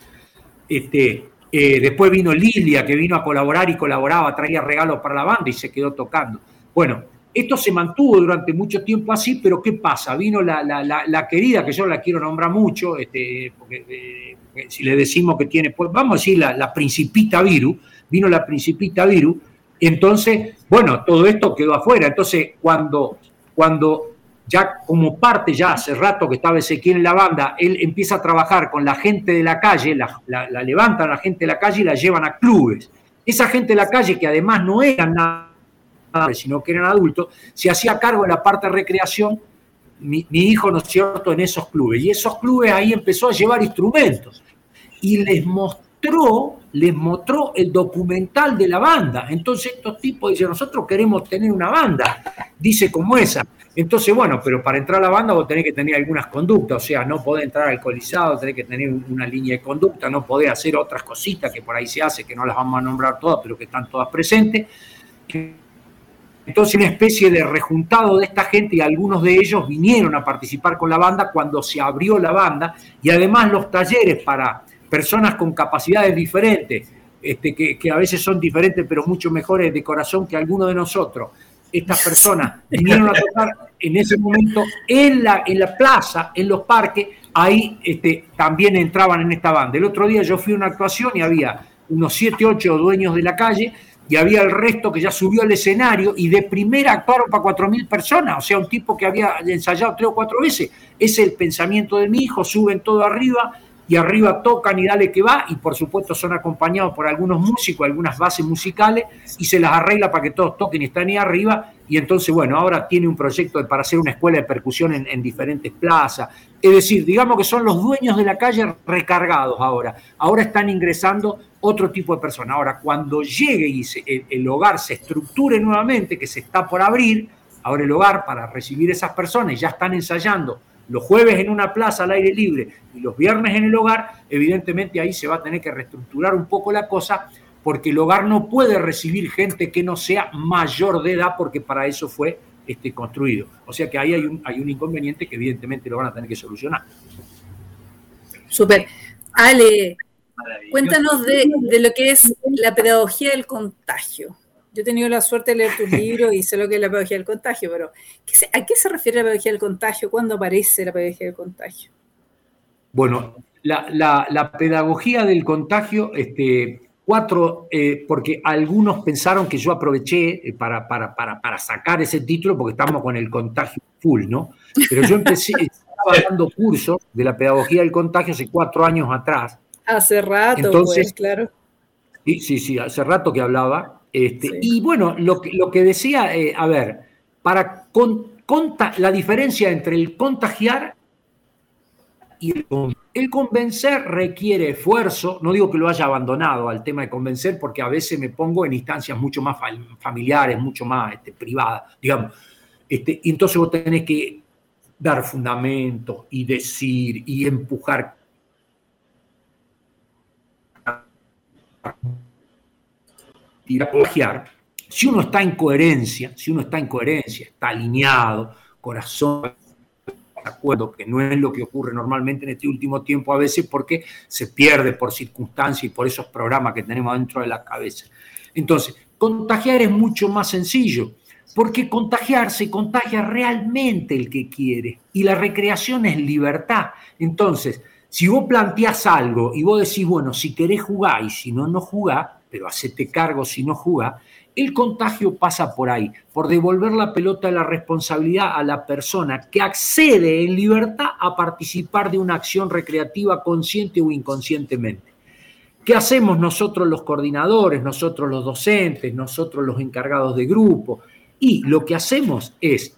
Este, eh, después vino Lilia, que vino a colaborar y colaboraba, traía regalos para la banda y se quedó tocando. Bueno, esto se mantuvo durante mucho tiempo así, pero ¿qué pasa? Vino la, querida, que yo la quiero nombrar mucho, este, porque eh, si le decimos que tiene, pues vamos a decir la, principita Viru, vino la principita Viru, entonces, bueno, todo esto quedó afuera. Entonces, cuando, cuando ya como parte, ya hace rato que estaba Ezequiel en la banda, él empieza a trabajar con la gente de la calle, la, levantan a la gente de la calle y la llevan a clubes. Esa gente de la calle, que además no eran nada, sino que eran adultos, se hacía cargo de la parte de recreación, mi, mi hijo, ¿no es cierto?, en esos clubes. Y esos clubes ahí empezó a llevar instrumentos y les mostró les mostró el documental de la banda. Entonces estos tipos dicen, nosotros queremos tener una banda, dice como esa. Entonces, bueno, pero para entrar a la banda vos tenés que tener algunas conductas, o sea, no podés entrar alcoholizado, tenés que tener una línea de conducta, no podés hacer otras cositas que por ahí se hace, que no las vamos a nombrar todas, pero que están todas presentes. Entonces, una especie de rejuntado de esta gente y algunos de ellos vinieron a participar con la banda cuando se abrió la banda y además los talleres para personas con capacidades diferentes, este, que, a veces son diferentes pero mucho mejores de corazón que algunos de nosotros estas personas vinieron a tocar en ese momento en la, en la plaza, en los parques, ahí este, también entraban en esta banda. El otro día yo fui a una actuación y había unos 7, 8 dueños de la calle y había el resto que ya subió al escenario y de primera actuaron para 4.000 personas, o sea, un tipo que había ensayado tres o cuatro veces. Es el pensamiento de mi hijo, suben todo arriba y arriba tocan y dale que va, y por supuesto son acompañados por algunos músicos, algunas bases musicales, y se las arregla para que todos toquen y están ahí arriba, y entonces, bueno, ahora tiene un proyecto para hacer una escuela de percusión en, en diferentes plazas. Es decir, digamos que son los dueños de la calle recargados ahora. Ahora están ingresando otro tipo de personas. Ahora, cuando llegue y se- el, el hogar se estructure nuevamente, que se está por abrir, ahora el hogar para recibir esas personas ya están ensayando los jueves en una plaza al aire libre y los viernes en el hogar, evidentemente ahí se va a tener que reestructurar un poco la cosa porque el hogar no puede recibir gente que no sea mayor de edad porque para eso fue este, construido. O sea que ahí hay un, hay un inconveniente que evidentemente lo van a tener que solucionar. Súper. Ale, cuéntanos de, de lo que es la pedagogía del contagio. Yo he tenido la suerte de leer tus libros y sé lo que es la pedagogía del contagio, pero ¿qué se- ¿a qué se refiere la pedagogía del contagio? ¿Cuándo aparece la pedagogía del contagio? Bueno, la, la- la pedagogía del contagio, este, cuatro, eh, porque algunos pensaron que yo aproveché eh, para, para, para, para sacar ese título porque estamos con el contagio full, ¿no? Pero yo empecé, estaba dando cursos de la pedagogía del contagio hace cuatro años atrás. Hace rato, Entonces- pues, claro. Sí, sí, sí, hace rato que hablaba. Este, Sí. Y bueno, lo que, lo que decía, eh, a ver, para con- conta- la diferencia entre el contagiar y el, con- el convencer requiere esfuerzo. No digo que lo haya abandonado al tema de convencer, porque a veces me pongo en instancias mucho más fa- familiares, mucho más este, privadas, digamos. Este, y entonces vos tenés que dar fundamentos y decir y empujar ir a plagiar, si uno está en coherencia, si uno está en coherencia, está alineado, corazón, acuerdo, que no es lo que ocurre normalmente en este último tiempo a veces porque se pierde por circunstancias y por esos programas que tenemos dentro de la cabeza. Entonces, contagiar es mucho más sencillo, porque contagiar se contagia realmente el que quiere y la recreación es libertad. Entonces, si vos planteás algo y vos decís, bueno, si querés jugar y si no, no jugá, pero hacete cargo si no jugá, el contagio pasa por ahí, por devolver la pelota de la responsabilidad a la persona que accede en libertad a participar de una acción recreativa consciente o inconscientemente. ¿Qué hacemos nosotros los coordinadores, nosotros los docentes, nosotros los encargados de grupo? Y lo que hacemos es,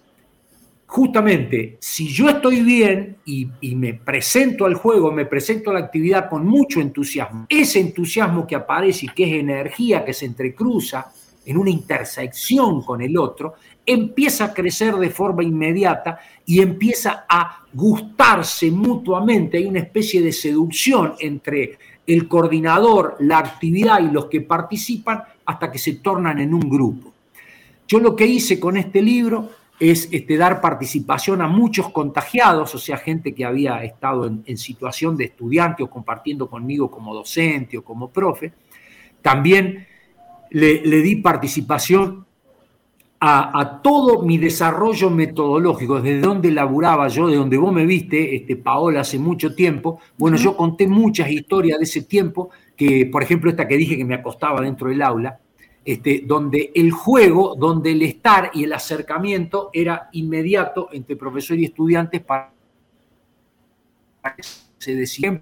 justamente, si yo estoy bien y, me presento al juego, me presento a la actividad con mucho entusiasmo, ese entusiasmo que aparece y que es energía que se entrecruza en una intersección con el otro, empieza a crecer de forma inmediata y empieza a gustarse mutuamente. Hay una especie de seducción entre el coordinador, la actividad y los que participan hasta que se tornan en un grupo. Yo lo que hice con este libro es este, dar participación a muchos contagiados, o sea, gente que había estado en, en situación de estudiante o compartiendo conmigo como docente o como profe. También le, le di participación a, a, todo mi desarrollo metodológico, desde donde laburaba yo, de donde vos me viste, este, Paola, hace mucho tiempo. Bueno, yo conté muchas historias de ese tiempo, que por ejemplo esta que dije que me acostaba dentro del aula, este, donde el juego, donde el estar y el acercamiento era inmediato entre profesor y estudiantes para se decía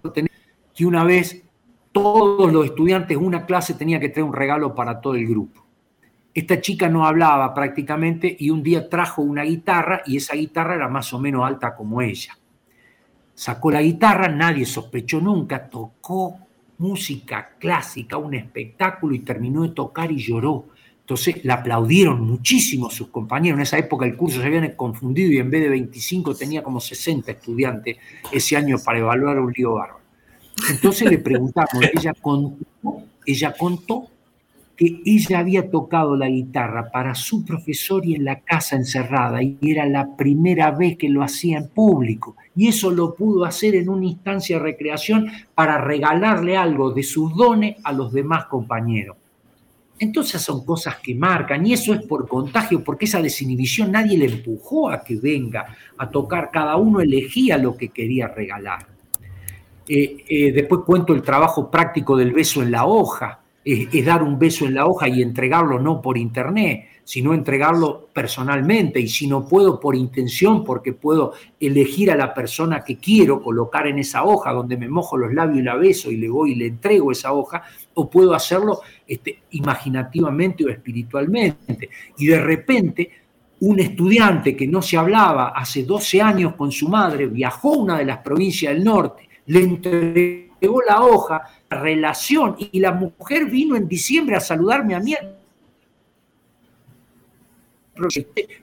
que una vez todos los estudiantes una clase tenía que traer un regalo para todo el grupo. Esta chica no hablaba prácticamente y un día trajo una guitarra y esa guitarra era más o menos alta como ella. Sacó la guitarra, nadie sospechó nunca, tocó música clásica, un espectáculo y terminó de tocar y lloró. Entonces la aplaudieron muchísimo sus compañeros. En esa época el curso se habían confundido y en vez de 25 tenía como 60 estudiantes ese año para evaluar un lío bárbaro. Entonces le preguntamos, ella contó, ella contó que ella había tocado la guitarra para su profesor y en la casa encerrada y era la primera vez que lo hacía en público y eso lo pudo hacer en una instancia de recreación para regalarle algo de sus dones a los demás compañeros. Entonces son cosas que marcan y eso es por contagio, porque esa desinhibición nadie le empujó a que venga a tocar, cada uno elegía lo que quería regalar. Eh, eh, después cuento el trabajo práctico del beso en la hoja, es, dar un beso en la hoja y entregarlo no por internet, sino entregarlo personalmente y si no puedo por intención, porque puedo elegir a la persona que quiero colocar en esa hoja donde me mojo los labios y la beso y le voy y le entrego esa hoja, o puedo hacerlo este, imaginativamente o espiritualmente. Y de repente un estudiante que no se hablaba hace 12 años con su madre viajó a una de las provincias del norte, le entregó la hoja, la relación, y la mujer vino en diciembre a saludarme a mí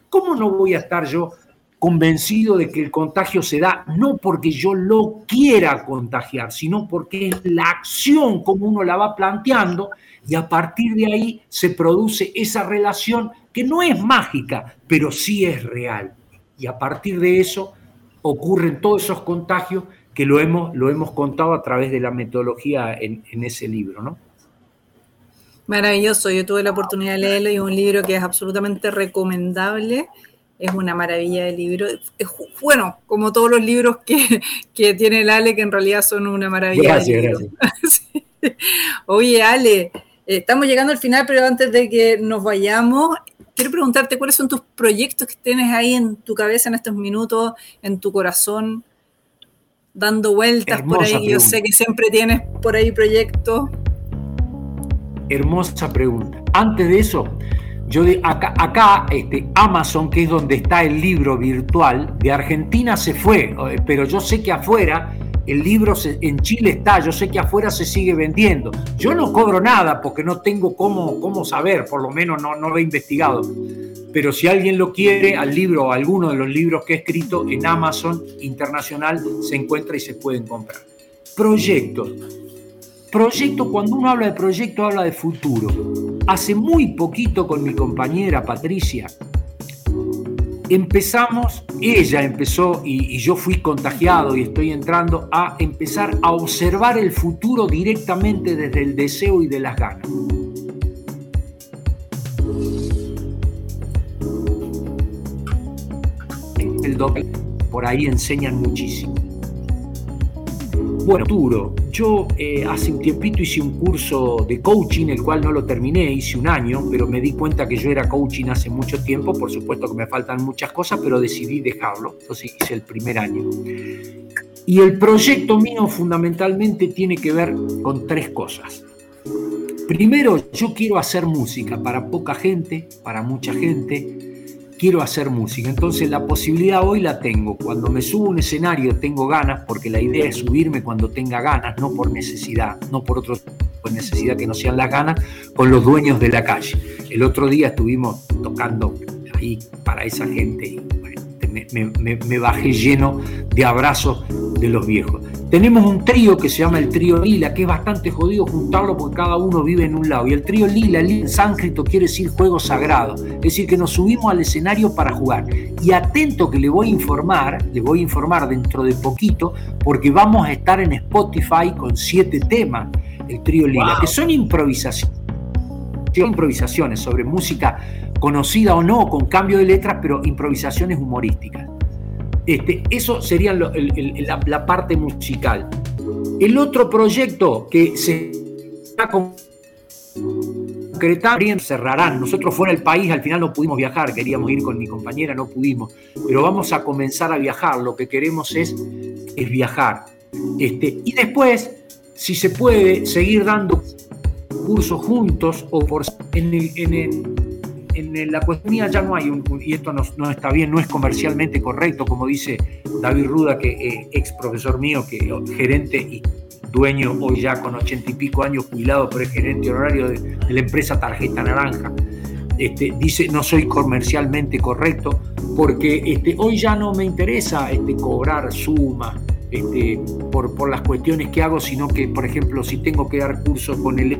¿Cómo no voy a estar yo convencido de que el contagio se da no porque yo lo quiera contagiar, sino porque es la acción como uno la va planteando y a partir de ahí se produce esa relación que no es mágica, pero sí es real. Y a partir de eso ocurren todos esos contagios que lo hemos, lo hemos contado a través de la metodología en, en ese libro, ¿no? Maravilloso, yo tuve la oportunidad de leerlo y es un libro que es absolutamente recomendable. Es una maravilla de libro. Es, bueno, como todos los libros que, que, tiene el Ale, que en realidad son una maravilla. Gracias, de libro. gracias. Oye, Ale, estamos llegando al final, pero antes de que nos vayamos, quiero preguntarte cuáles son tus proyectos que tienes ahí en tu cabeza en estos minutos, en tu corazón, dando vueltas Hermosa por ahí. pregunta. Yo sé que siempre tienes por ahí proyectos. Hermosa pregunta. Antes de eso, yo de, acá, acá este, Amazon, que es donde está el libro virtual, de Argentina se fue, eh, pero yo sé que afuera el libro se, en Chile está, yo sé que afuera se sigue vendiendo. Yo no cobro nada porque no tengo cómo, cómo saber, por lo menos no, no lo he investigado. Pero si alguien lo quiere, al libro o alguno de los libros que he escrito en Amazon Internacional se encuentra y se pueden comprar. Proyectos. Proyecto, cuando uno habla de proyecto, habla de futuro. Hace muy poquito con mi compañera Patricia, empezamos, ella empezó y, y, yo fui contagiado y estoy entrando a empezar a observar el futuro directamente desde el deseo y de las ganas. Por ahí enseñan muchísimo. Bueno, Arturo, yo eh, hace un tiempito hice un curso de coaching, el cual no lo terminé, hice un año, pero me di cuenta que yo era coaching hace mucho tiempo, por supuesto que me faltan muchas cosas, pero decidí dejarlo, entonces hice el primer año. Y el proyecto mío fundamentalmente tiene que ver con tres cosas. Primero, yo quiero hacer música para poca gente, para mucha gente, quiero hacer música. Entonces la posibilidad hoy la tengo. Cuando me subo a un escenario tengo ganas, porque la idea es subirme cuando tenga ganas, no por necesidad, no por otro por necesidad que no sean las ganas, con los dueños de la calle. El otro día estuvimos tocando ahí para esa gente y me, me, me bajé lleno de abrazos de los viejos. Tenemos un trío que se llama el trío Lila, que es bastante jodido juntarlo porque cada uno vive en un lado. Y el trío Lila, en sánscrito, quiere decir juego sagrado. Es decir, que nos subimos al escenario para jugar. Y atento que le voy a informar, le voy a informar dentro de poquito, porque vamos a estar en Spotify con siete temas, el trío Lila, wow. que son improvisaciones. Improvisaciones sobre música conocida o no, con cambio de letras, pero improvisaciones humorísticas. Este, eso sería la, la, parte musical. El otro proyecto que se está concretando, cerrarán. Nosotros fuera del país al final no pudimos viajar, queríamos ir con mi compañera, no pudimos, pero vamos a comenzar a viajar. Lo que queremos es, es viajar. Este, y después, si se puede, seguir dando cursos juntos o por en en la cuestión ya no hay un, y esto no, no, está bien, no es comercialmente correcto, como dice David Ruda, que eh, ex profesor mío, que gerente y dueño hoy ya con ochenta y pico años jubilado, pero es gerente honorario de, la empresa Tarjeta Naranja. Este, dice no soy comercialmente correcto porque este, hoy ya no me interesa este, cobrar suma este, por, por las cuestiones que hago, sino que, por ejemplo, si tengo que dar cursos con el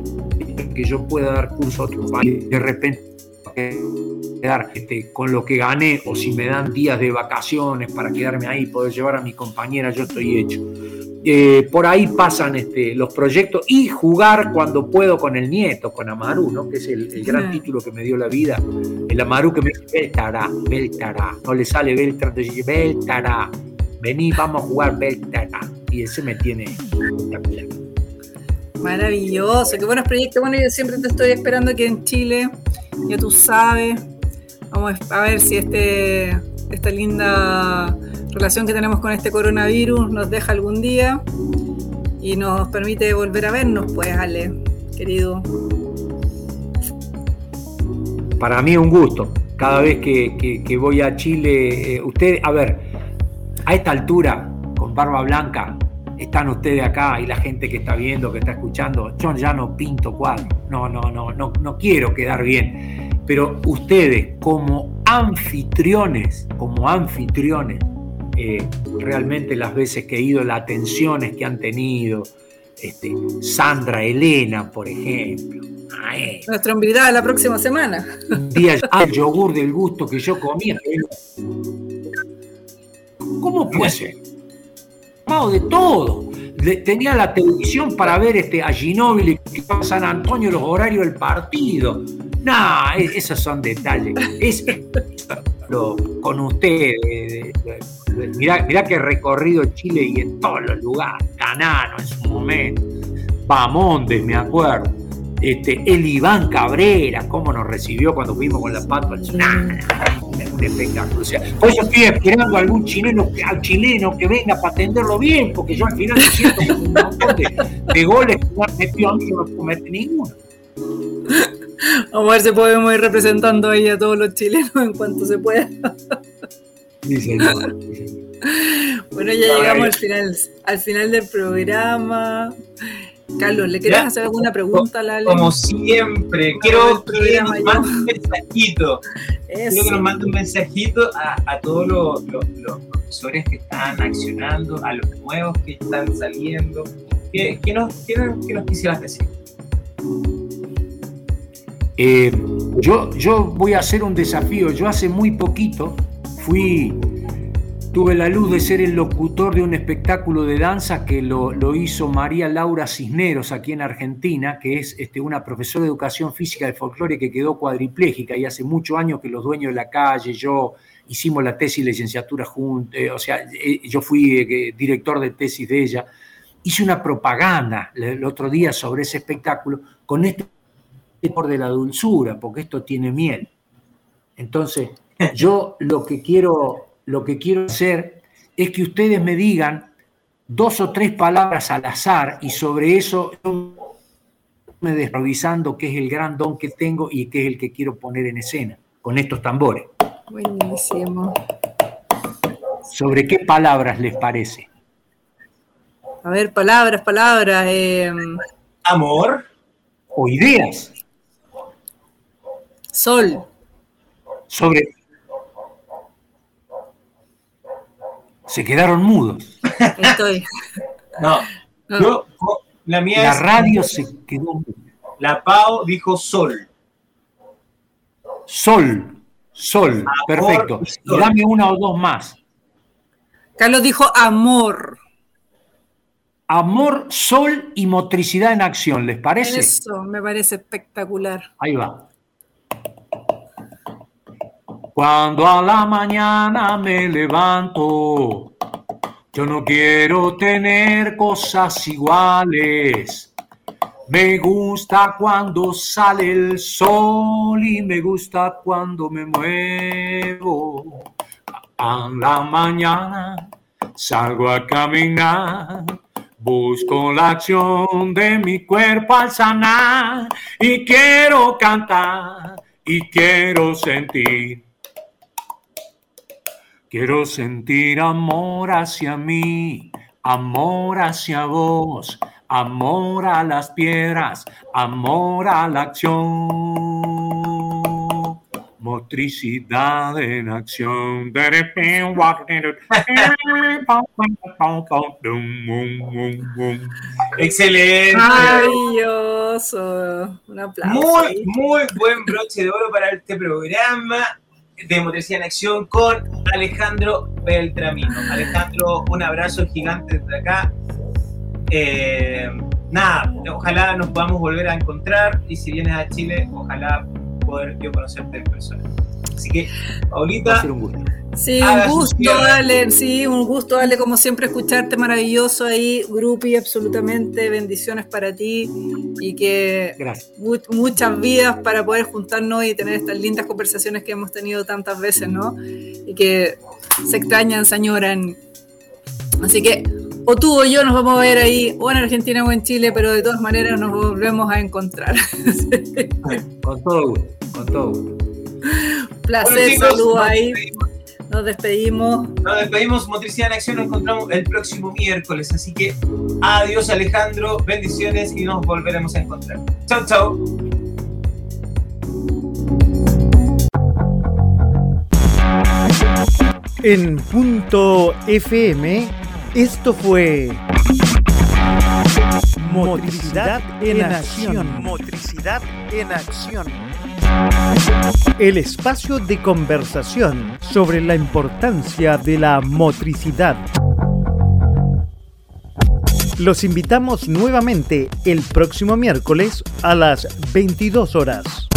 que yo pueda dar cursos a otro país, de repente quedar este, con lo que gané o si me dan días de vacaciones para quedarme ahí, poder llevar a mi compañera, yo estoy hecho. Eh, por ahí pasan este, los proyectos y jugar cuando puedo con el nieto, con Amaru, ¿no? que es el, el gran título que me dio la vida. El Amaru que me dice Beltará, Beltará, no le sale Beltará, entonces Beltará, vení, vamos a jugar Beltará. Y ese me tiene espectacular. Maravilloso, qué buenos proyectos. Bueno, yo siempre te estoy esperando aquí en Chile, ya tú sabes. Vamos a ver si este, esta linda relación que tenemos con este coronavirus nos deja algún día y nos permite volver a vernos, pues, Ale, querido. Para mí es un gusto. Cada vez que, que- que voy a Chile, eh, usted, a ver, a esta altura, con barba blanca, están ustedes acá y la gente que está viendo, que está escuchando, yo ya no pinto cuadros, no, no, no, no, no quiero quedar bien, pero ustedes como anfitriones, como anfitriones, eh, realmente las veces que he ido, las atenciones que han tenido, este, Sandra, Elena, por ejemplo, Ay, Nuestra invitada la próxima semana. un día el yogur del gusto que yo comía. ¿Cómo puede ser? De todo. Tenía la televisión para ver este, a Ginóbili que a San Antonio los horarios del partido. No, esos son detalles. Es lo- con ustedes. Mirá, mirá que he recorrido Chile y en todos los lugares. Canano en su momento. Bamondes, me acuerdo. Este, el Iván Cabrera, cómo nos recibió cuando fuimos con la pato al un espectáculo. O sea, por eso estoy esperando a algún chileno, al chileno que venga para atenderlo bien, porque yo al final siento un montón de, de goles que me han metido a mí y no me comete ninguno. Vamos a ver si podemos ir representando ahí a todos los chilenos en cuanto se pueda. Bueno, ya llegamos al final, al final del programa. Carlos, ¿le quieres Ya. hacer alguna pregunta a la Ale? Como siempre, quiero que nos mande un mensajito. Quiero que nos mande un mensajito a, a todos los, los- los profesores que están accionando, a los nuevos que están saliendo. ¿Qué, qué nos, qué nos- qué nos quisieras decir? Eh, yo, yo voy a hacer un desafío. Yo hace muy poquito fui, tuve la luz de ser el locutor de un espectáculo de danza que lo, hizo María Laura Cisneros aquí en Argentina, que es este, una profesora de educación física de folclore que quedó cuadripléjica y hace muchos años que los dueños de la calle, yo hicimos la tesis y licenciatura juntos, o sea, eh, yo fui eh, director de tesis de ella. Hice una propaganda el otro día sobre ese espectáculo con este por de la dulzura, porque esto tiene miel. Entonces, yo lo que quiero, lo que quiero hacer es que ustedes me digan dos o tres palabras al azar y sobre eso yo me desprovisando qué es el gran don que tengo y qué es el que quiero poner en escena con estos tambores. Buenísimo. ¿Sobre qué palabras les parece? A ver, palabras, palabras. eh, Amor, O ideas sol. sobre... Se quedaron mudos. Estoy. no. No. Yo, la mía La es. radio se quedó muda. La Pau dijo sol. Sol, sol, perfecto. y Y sol. dame una o dos más. Carlos dijo amor. Amor, sol y motricidad en acción, ¿les parece? Eso me parece espectacular. Ahí va. Cuando a la mañana me levanto, yo no quiero tener cosas iguales. Me gusta cuando sale el sol y me gusta cuando me muevo. A la mañana salgo a caminar, busco la acción de mi cuerpo al sanar y quiero cantar y quiero sentir. Quiero sentir amor hacia mí, amor hacia vos, amor a las piedras, amor a la acción. Motricidad en acción. Excelente. Maravilloso. Un aplauso. Muy, muy buen broche de oro para este programa de Motricidad en Acción con Alejandro Beltramino. Alejandro, un abrazo gigante desde acá. Eh, nada, ojalá nos podamos volver a encontrar y si vienes a Chile, ojalá poder yo conocerte en persona. Así que, Va a Paulita, ser un gusto. Sí, un gusto, Ale, sí, un gusto, Ale, como siempre, escucharte maravilloso ahí, Grupi, absolutamente, bendiciones para ti y que muchas vidas para poder juntarnos y tener estas lindas conversaciones que hemos tenido tantas veces, ¿no? Y que se extrañan, se añoran. Así que o tú o yo nos vamos a ver ahí, o en Argentina o en Chile, pero de todas maneras nos volvemos a encontrar. con todo gusto, con todo gusto. Placer, saludos ahí. Nos despedimos. Nos despedimos, Motricidad en Acción, nos encontramos el próximo miércoles. Así que adiós Alejandro, bendiciones y nos volveremos a encontrar. Chao, chao. En punto FM, esto fue Motricidad en Acción. Motricidad en Acción el espacio de conversación sobre la importancia de la motricidad. Los invitamos nuevamente el próximo miércoles a las 22 horas.